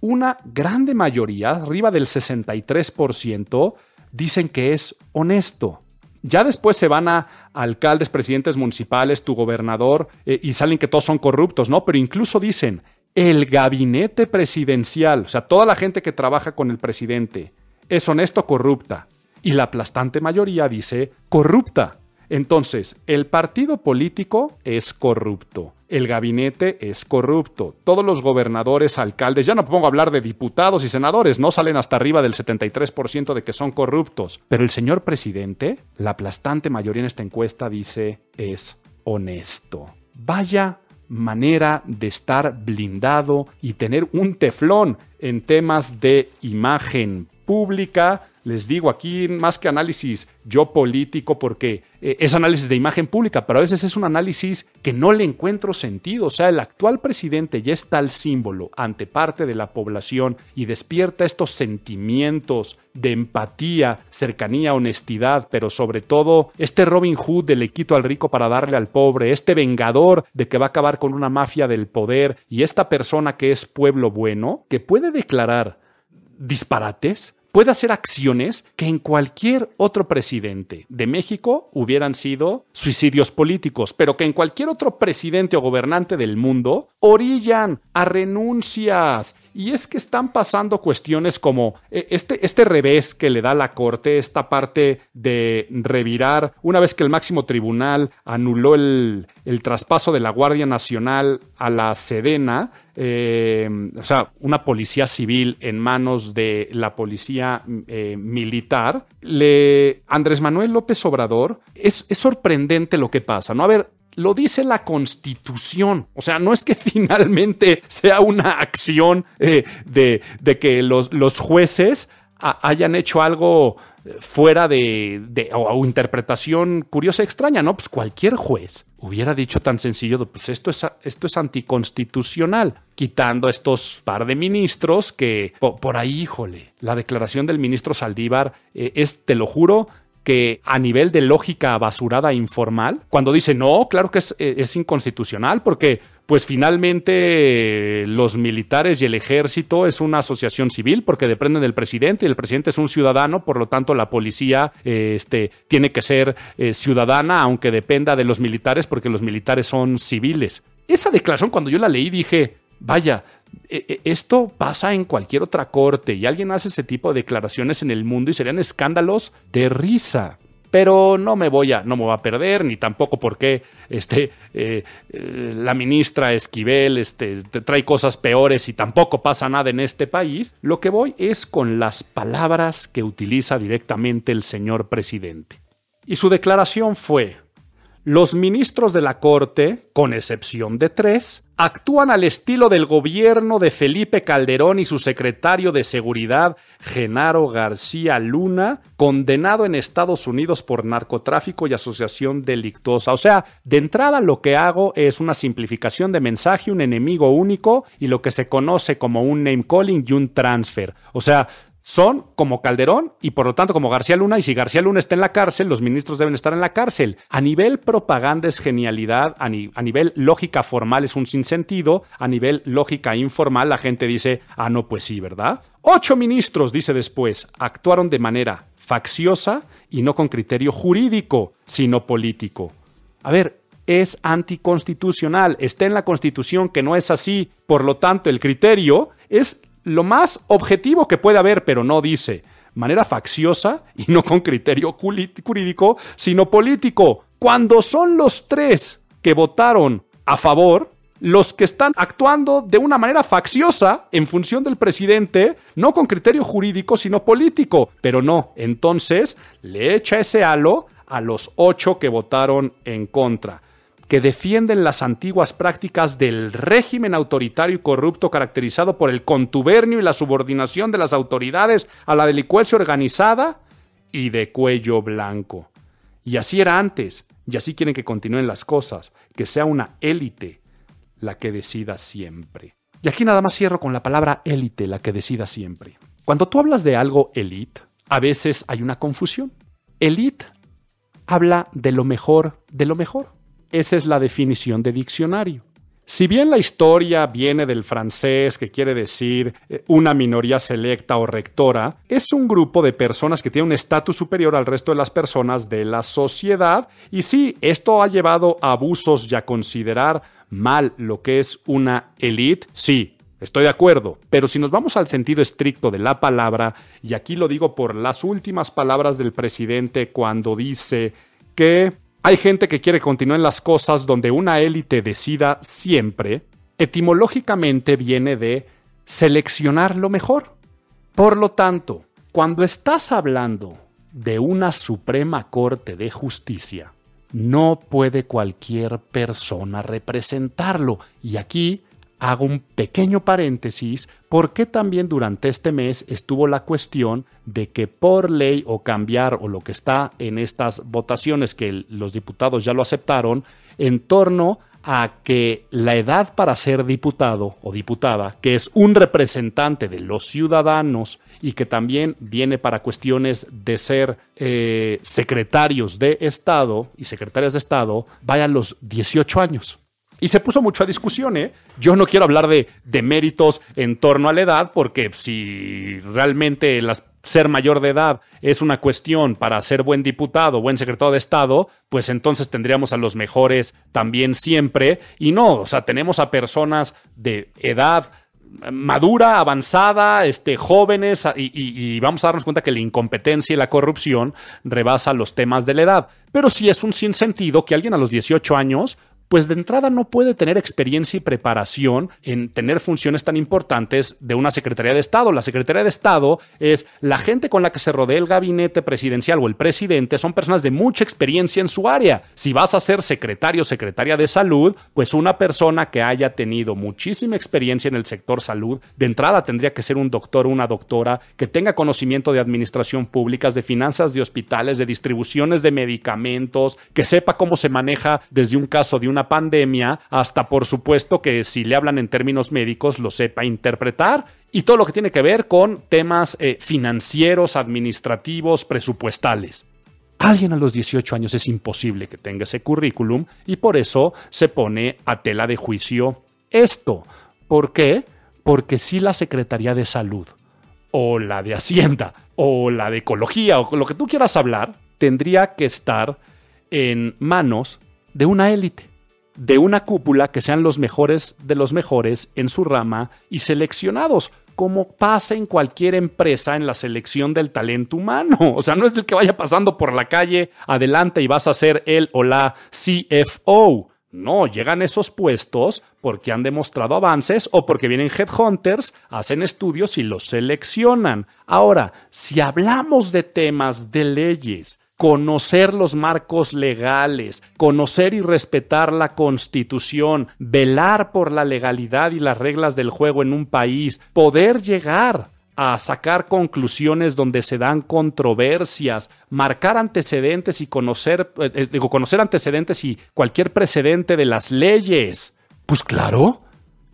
una grande mayoría, arriba del 63%, dicen que es honesto. Ya después se van a alcaldes, presidentes municipales, tu gobernador, eh, y salen que todos son corruptos, ¿no? Pero incluso dicen, el gabinete presidencial, o sea, toda la gente que trabaja con el presidente, es honesto o corrupta. Y la aplastante mayoría dice corrupta. Entonces, el partido político es corrupto, el gabinete es corrupto, todos los gobernadores, alcaldes, ya no pongo a hablar de diputados y senadores, no salen hasta arriba del 73% de que son corruptos, pero el señor presidente, la aplastante mayoría en esta encuesta dice es honesto. Vaya manera de estar blindado y tener un teflón en temas de imagen pública. Les digo aquí, más que análisis yo político, porque eh, es análisis de imagen pública, pero a veces es un análisis que no le encuentro sentido. O sea, el actual presidente ya está el símbolo ante parte de la población y despierta estos sentimientos de empatía, cercanía, honestidad, pero sobre todo este Robin Hood de le quito al rico para darle al pobre, este vengador de que va a acabar con una mafia del poder y esta persona que es pueblo bueno, que puede declarar disparates, puede hacer acciones que en cualquier otro presidente de México hubieran sido suicidios políticos, pero que en cualquier otro presidente o gobernante del mundo orillan a renuncias. Y es que están pasando cuestiones como eh, este, este revés que le da la Corte, esta parte de revirar, una vez que el máximo tribunal anuló el, el traspaso de la Guardia Nacional a la Sedena, eh, o sea, una policía civil en manos de la policía eh, militar, le, Andrés Manuel López Obrador, es, es sorprendente lo que pasa, ¿no? A ver, lo dice la constitución. O sea, no es que finalmente sea una acción eh, de, de, que los, los jueces hayan hecho algo fuera de, o, interpretación curiosa, extraña, ¿no? Pues cualquier juez hubiera dicho tan sencillo, pues esto es, esto es anticonstitucional, quitando a estos par de ministros que por, por ahí, híjole, la declaración del ministro Saldívar eh, es, te lo juro, que a nivel de lógica basurada informal, cuando dice no, claro que es, es inconstitucional porque pues finalmente los militares y el ejército es una asociación civil porque dependen del presidente y el presidente es un ciudadano, por lo tanto la policía eh, este, tiene que ser eh, ciudadana aunque dependa de los militares porque los militares son civiles. Esa declaración cuando yo la leí dije, vaya, esto pasa en cualquier otra corte y alguien hace ese tipo de declaraciones en el mundo y serían escándalos de risa pero no me voy a, no me a perder, ni tampoco porque este, eh, eh, la ministra Esquivel este, te trae cosas peores y tampoco pasa nada en este país. Lo que voy es con las palabras que utiliza directamente el señor presidente. Y su declaración fue, los ministros de la Corte, con excepción de tres, actúan al estilo del gobierno de Felipe Calderón y su secretario de Seguridad, Genaro García Luna, condenado en Estados Unidos por narcotráfico y asociación delictuosa. O sea, de entrada lo que hago es una simplificación de mensaje, un enemigo único y lo que se conoce como un name calling y un transfer. O sea, son como Calderón y por lo tanto como García Luna y si García Luna está en la cárcel, los ministros deben estar en la cárcel. A nivel propaganda es genialidad, a, ni a, nivel lógica formal es un sinsentido, a nivel lógica informal la gente dice, ah, no, pues sí, ¿verdad? Ocho ministros, dice después, actuaron de manera facciosa y no con criterio jurídico, sino político. A ver, es anticonstitucional, está en la constitución que no es así, por lo tanto el criterio es lo más objetivo que puede haber, pero no dice manera facciosa y no con criterio jurídico, sino político. Cuando son los tres que votaron a favor, los que están actuando de una manera facciosa en función del presidente, no con criterio jurídico, sino político. Pero no, entonces le echa ese halo a los ocho que votaron en contra que defienden las antiguas prácticas del régimen autoritario y corrupto caracterizado por el contubernio y la subordinación de las autoridades a la delincuencia organizada y de cuello blanco. Y así era antes, y así quieren que continúen las cosas, que sea una élite la que decida siempre. Y aquí nada más cierro con la palabra élite, la que decida siempre. Cuando tú hablas de algo élite, a veces hay una confusión. Élite habla de lo mejor de lo mejor. Esa es la definición de diccionario. Si bien la historia viene del francés, que quiere decir eh, una minoría selecta o rectora, es un grupo de personas que tiene un estatus superior al resto de las personas de la sociedad. Y sí, esto ha llevado a abusos y a considerar mal lo que es una élite. Sí, Estoy de acuerdo, pero si nos vamos al sentido estricto de la palabra, y aquí lo digo por las últimas palabras del presidente cuando dice que hay gente que quiere continuar en las cosas donde una élite decida siempre, etimológicamente viene de seleccionar lo mejor. Por lo tanto, cuando estás hablando de una Suprema Corte de Justicia, no puede cualquier persona representarlo. Y aquí hago un pequeño paréntesis porque también durante este mes estuvo la cuestión de que por ley o cambiar o lo que está en estas votaciones que los diputados ya lo aceptaron en torno a que la edad para ser diputado o diputada, que es un representante de los ciudadanos y que también viene para cuestiones de ser eh, secretarios de Estado y secretarias de Estado, vaya a los 18 años. Y se puso mucho a discusión, ¿eh? Yo no quiero hablar de, méritos en torno a la edad, porque si realmente las, ser mayor de edad es una cuestión para ser buen diputado, buen secretario de Estado, pues entonces tendríamos a los mejores también siempre. Y no, o sea, tenemos a personas de edad madura, avanzada, este, jóvenes, y, y- y vamos a darnos cuenta que la incompetencia y la corrupción rebasa los temas de la edad. Pero sí es un sinsentido que alguien a los 18 años pues de entrada no puede tener experiencia y preparación en tener funciones tan importantes de una Secretaría de Estado. La Secretaría de Estado es la gente con la que se rodea el gabinete presidencial o el presidente, son personas de mucha experiencia en su área. Si vas a ser secretario o secretaria de salud, pues una persona que haya tenido muchísima experiencia en el sector salud, de entrada tendría que ser un doctor o una doctora que tenga conocimiento de administración pública, de finanzas de hospitales, de distribuciones de medicamentos, que sepa cómo se maneja desde un caso de una pandemia hasta, por supuesto, que si le hablan en términos médicos lo sepa interpretar y todo lo que tiene que ver con temas eh, financieros, administrativos, presupuestales. Alguien a los 18 años es imposible que tenga ese currículum y por eso se pone a tela de juicio esto. ¿Por qué? Porque si la Secretaría de Salud o la de Hacienda o la de Ecología o lo que tú quieras hablar, tendría que estar en manos de una élite, de una cúpula que sean los mejores de los mejores en su rama y seleccionados, como pasa en cualquier empresa en la selección del talento humano. O sea, no es el que vaya pasando por la calle adelante y vas a ser él o la CFO. No, llegan esos puestos porque han demostrado avances o porque vienen headhunters, hacen estudios y los seleccionan. Ahora, si hablamos de temas de leyes, conocer los marcos legales, conocer y respetar la constitución, velar por la legalidad y las reglas del juego en un país, poder llegar a sacar conclusiones donde se dan controversias, marcar antecedentes y conocer, eh, eh, digo, conocer antecedentes y cualquier precedente de las leyes. Pues claro,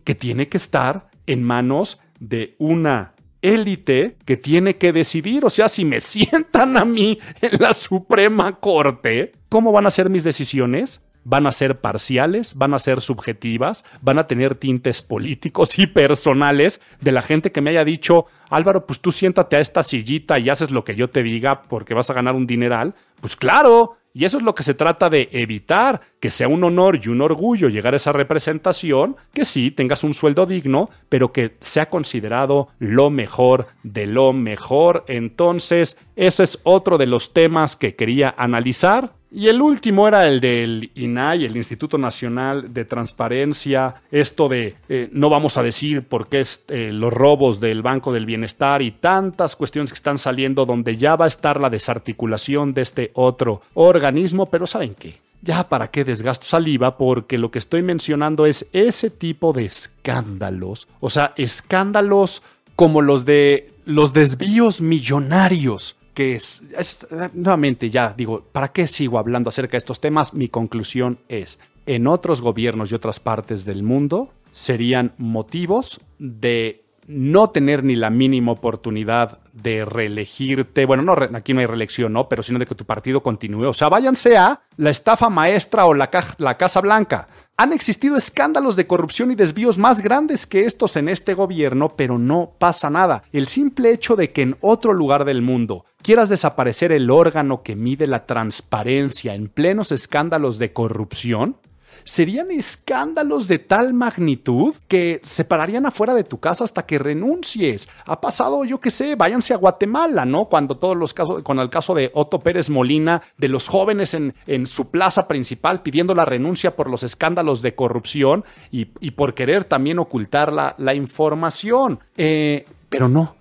que tiene que estar en manos de una élite que tiene que decidir. O sea, si me sientan a mí en la Suprema Corte, ¿cómo van a ser mis decisiones? ¿Van a ser parciales? ¿Van a ser subjetivas? ¿Van a tener tintes políticos y personales de la gente que me haya dicho, Álvaro, pues tú siéntate a esta sillita y haces lo que yo te diga porque vas a ganar un dineral? Pues claro, y eso es lo que se trata de evitar, que sea un honor y un orgullo llegar a esa representación, que sí, tengas un sueldo digno, pero que sea considerado lo mejor de lo mejor. Entonces, ese es otro de los temas que quería analizar. Y el último era el del INAI, el Instituto Nacional de Transparencia, esto de eh, no vamos a decir por qué es eh, los robos del Banco del Bienestar y tantas cuestiones que están saliendo donde ya va a estar la desarticulación de este otro organismo, pero ¿saben qué? Ya para qué desgasto saliva, porque lo que estoy mencionando es ese tipo de escándalos, o sea, escándalos como los de los desvíos millonarios que es, nuevamente ya digo, ¿para qué sigo hablando acerca de estos temas? Mi conclusión es, en otros gobiernos y otras partes del mundo serían motivos de no tener ni la mínima oportunidad de reelegirte, bueno, no, aquí no hay reelección, ¿no? Pero sino de que tu partido continúe. O sea, váyanse a la estafa maestra o la, la Casa Blanca. Han existido escándalos de corrupción y desvíos más grandes que estos en este gobierno, pero no pasa nada. El simple hecho de que en otro lugar del mundo quieras desaparecer el órgano que mide la transparencia en plenos escándalos de corrupción, serían escándalos de tal magnitud que se pararían afuera de tu casa hasta que renuncies. Ha pasado, yo qué sé, váyanse a Guatemala, ¿no? Cuando todos los casos, con el caso de Otto Pérez Molina, de los jóvenes en, su plaza principal pidiendo la renuncia por los escándalos de corrupción y, por querer también ocultar la, la información. Eh, pero no.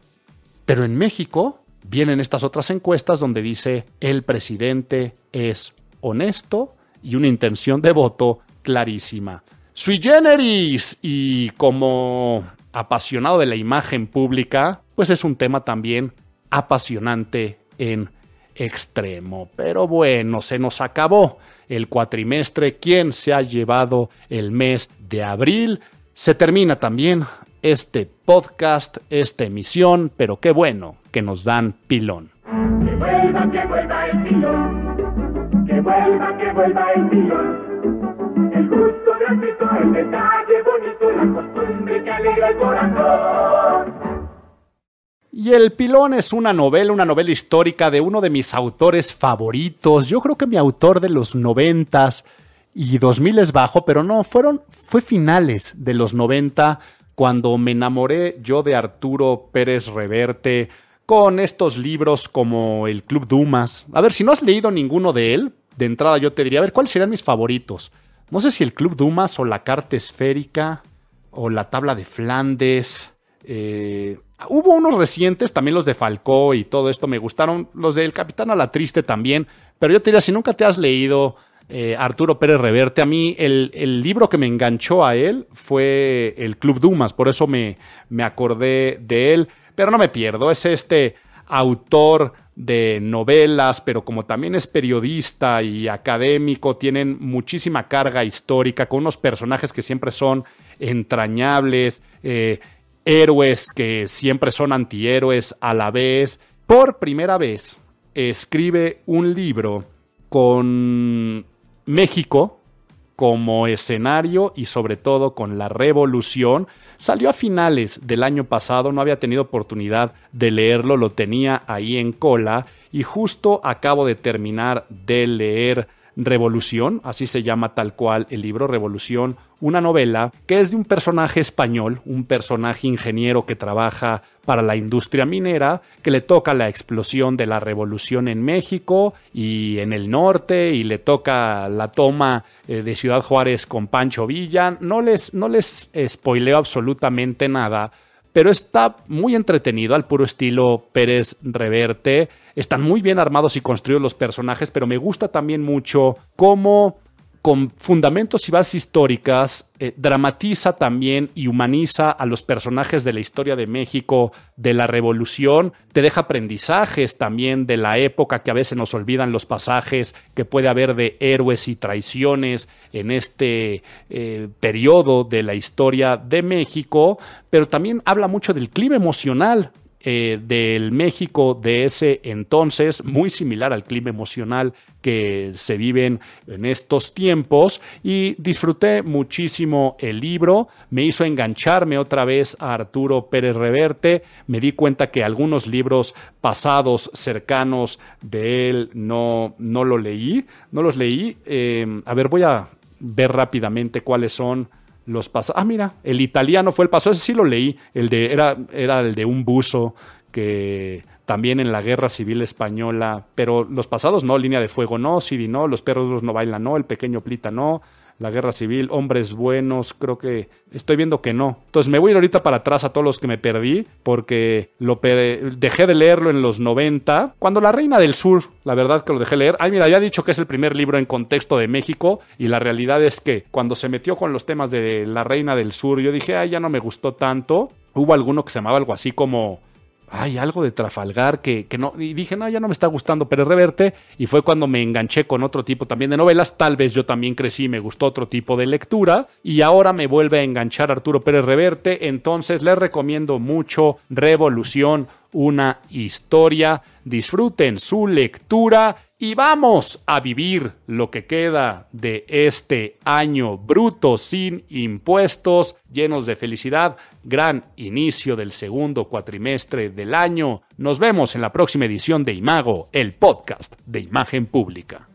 Pero en México vienen estas otras encuestas donde dice el presidente es honesto y una intención de voto clarísima. Sui generis y como apasionado de la imagen pública, pues es un tema también apasionante en extremo. Pero bueno, se nos acabó el cuatrimestre. ¿Quién se ha llevado el mes de abril? Se termina también este podcast, esta emisión, pero qué bueno que nos dan pilón. Que vuelva, que vuelva el pilón. Que vuelva, que vuelva el pilón. El detalle bonito, la costumbre alegra el corazón. Y El Pilón es una novela, una novela histórica de uno de mis autores favoritos. Yo creo que mi autor de los noventas y 2000 es bajo, pero no, fueron, fue finales de los 90 cuando me enamoré yo de Arturo Pérez Reverte con estos libros como El Club Dumas. A ver, si no has leído ninguno de él, de entrada yo te diría, a ver, ¿cuáles serían mis favoritos? No sé si El Club Dumas o La Carta Esférica o La Tabla de Flandes. Eh, hubo unos recientes, también los de Falcó y todo esto me gustaron. Los del Capitán a la Triste también. Pero yo te diría, si nunca te has leído eh, Arturo Pérez Reverte, a mí el, el, libro que me enganchó a él fue El Club Dumas. Por eso me, me acordé de él. Pero no me pierdo, es este autor de novelas, pero como también es periodista y académico, tienen muchísima carga histórica, con unos personajes que siempre son entrañables, eh, héroes que siempre son antihéroes a la vez. Por primera vez escribe un libro con México como escenario y sobre todo con la revolución. Salió a finales del año pasado, no había tenido oportunidad de leerlo, lo tenía ahí en cola y justo acabo de terminar de leer Revolución, así se llama tal cual el libro Revolución, una novela que es de un personaje español, un personaje ingeniero que trabaja para la industria minera, que le toca la explosión de la revolución en México y en el norte, y le toca la toma eh, de Ciudad Juárez con Pancho Villa. No les, no les spoileo absolutamente nada, pero está muy entretenido al puro estilo Pérez Reverte. Están muy bien armados y construidos los personajes, pero me gusta también mucho cómo con fundamentos y bases históricas, eh, dramatiza también y humaniza a los personajes de la historia de México, de la revolución, te deja aprendizajes también de la época que a veces nos olvidan los pasajes que puede haber de héroes y traiciones en este eh, periodo de la historia de México, pero también habla mucho del clima emocional eh, del México de ese entonces, muy similar al clima emocional que se viven en estos tiempos. Y disfruté muchísimo el libro, me hizo engancharme otra vez a Arturo Pérez Reverte, me di cuenta que algunos libros pasados cercanos de él no, no lo leí, no los leí, eh, a ver, voy a ver rápidamente cuáles son los pasados. Ah, mira, el italiano fue el pasado, ese sí lo leí. El de, era, era el de un buzo que también en la guerra civil española, pero los pasados no, línea de fuego no, Sidi no, los perros no bailan no, el pequeño Plita no, la guerra civil, hombres buenos, creo que estoy viendo que no. Entonces me voy a ir ahorita para atrás a todos los que me perdí, porque dejé de leerlo en los 90, cuando La Reina del Sur, la verdad que lo dejé leer. Ay, mira, ya he dicho que es el primer libro en contexto de México, y la realidad es que cuando se metió con los temas de La Reina del Sur, yo dije, ay, ya no me gustó tanto. Hubo alguno que se llamaba algo así como hay algo de Trafalgar que, que, no. Y dije, no, ya no me está gustando Pérez Reverte. Y fue cuando me enganché con otro tipo también de novelas. Tal vez yo también crecí y me gustó otro tipo de lectura. Y ahora me vuelve a enganchar Arturo Pérez Reverte. Entonces les recomiendo mucho Revolución, una historia. Disfruten su lectura y vamos a vivir lo que queda de este año bruto sin impuestos, llenos de felicidad, gran inicio del segundo cuatrimestre del año. Nos vemos en la próxima edición de Imago, el podcast de imagen pública.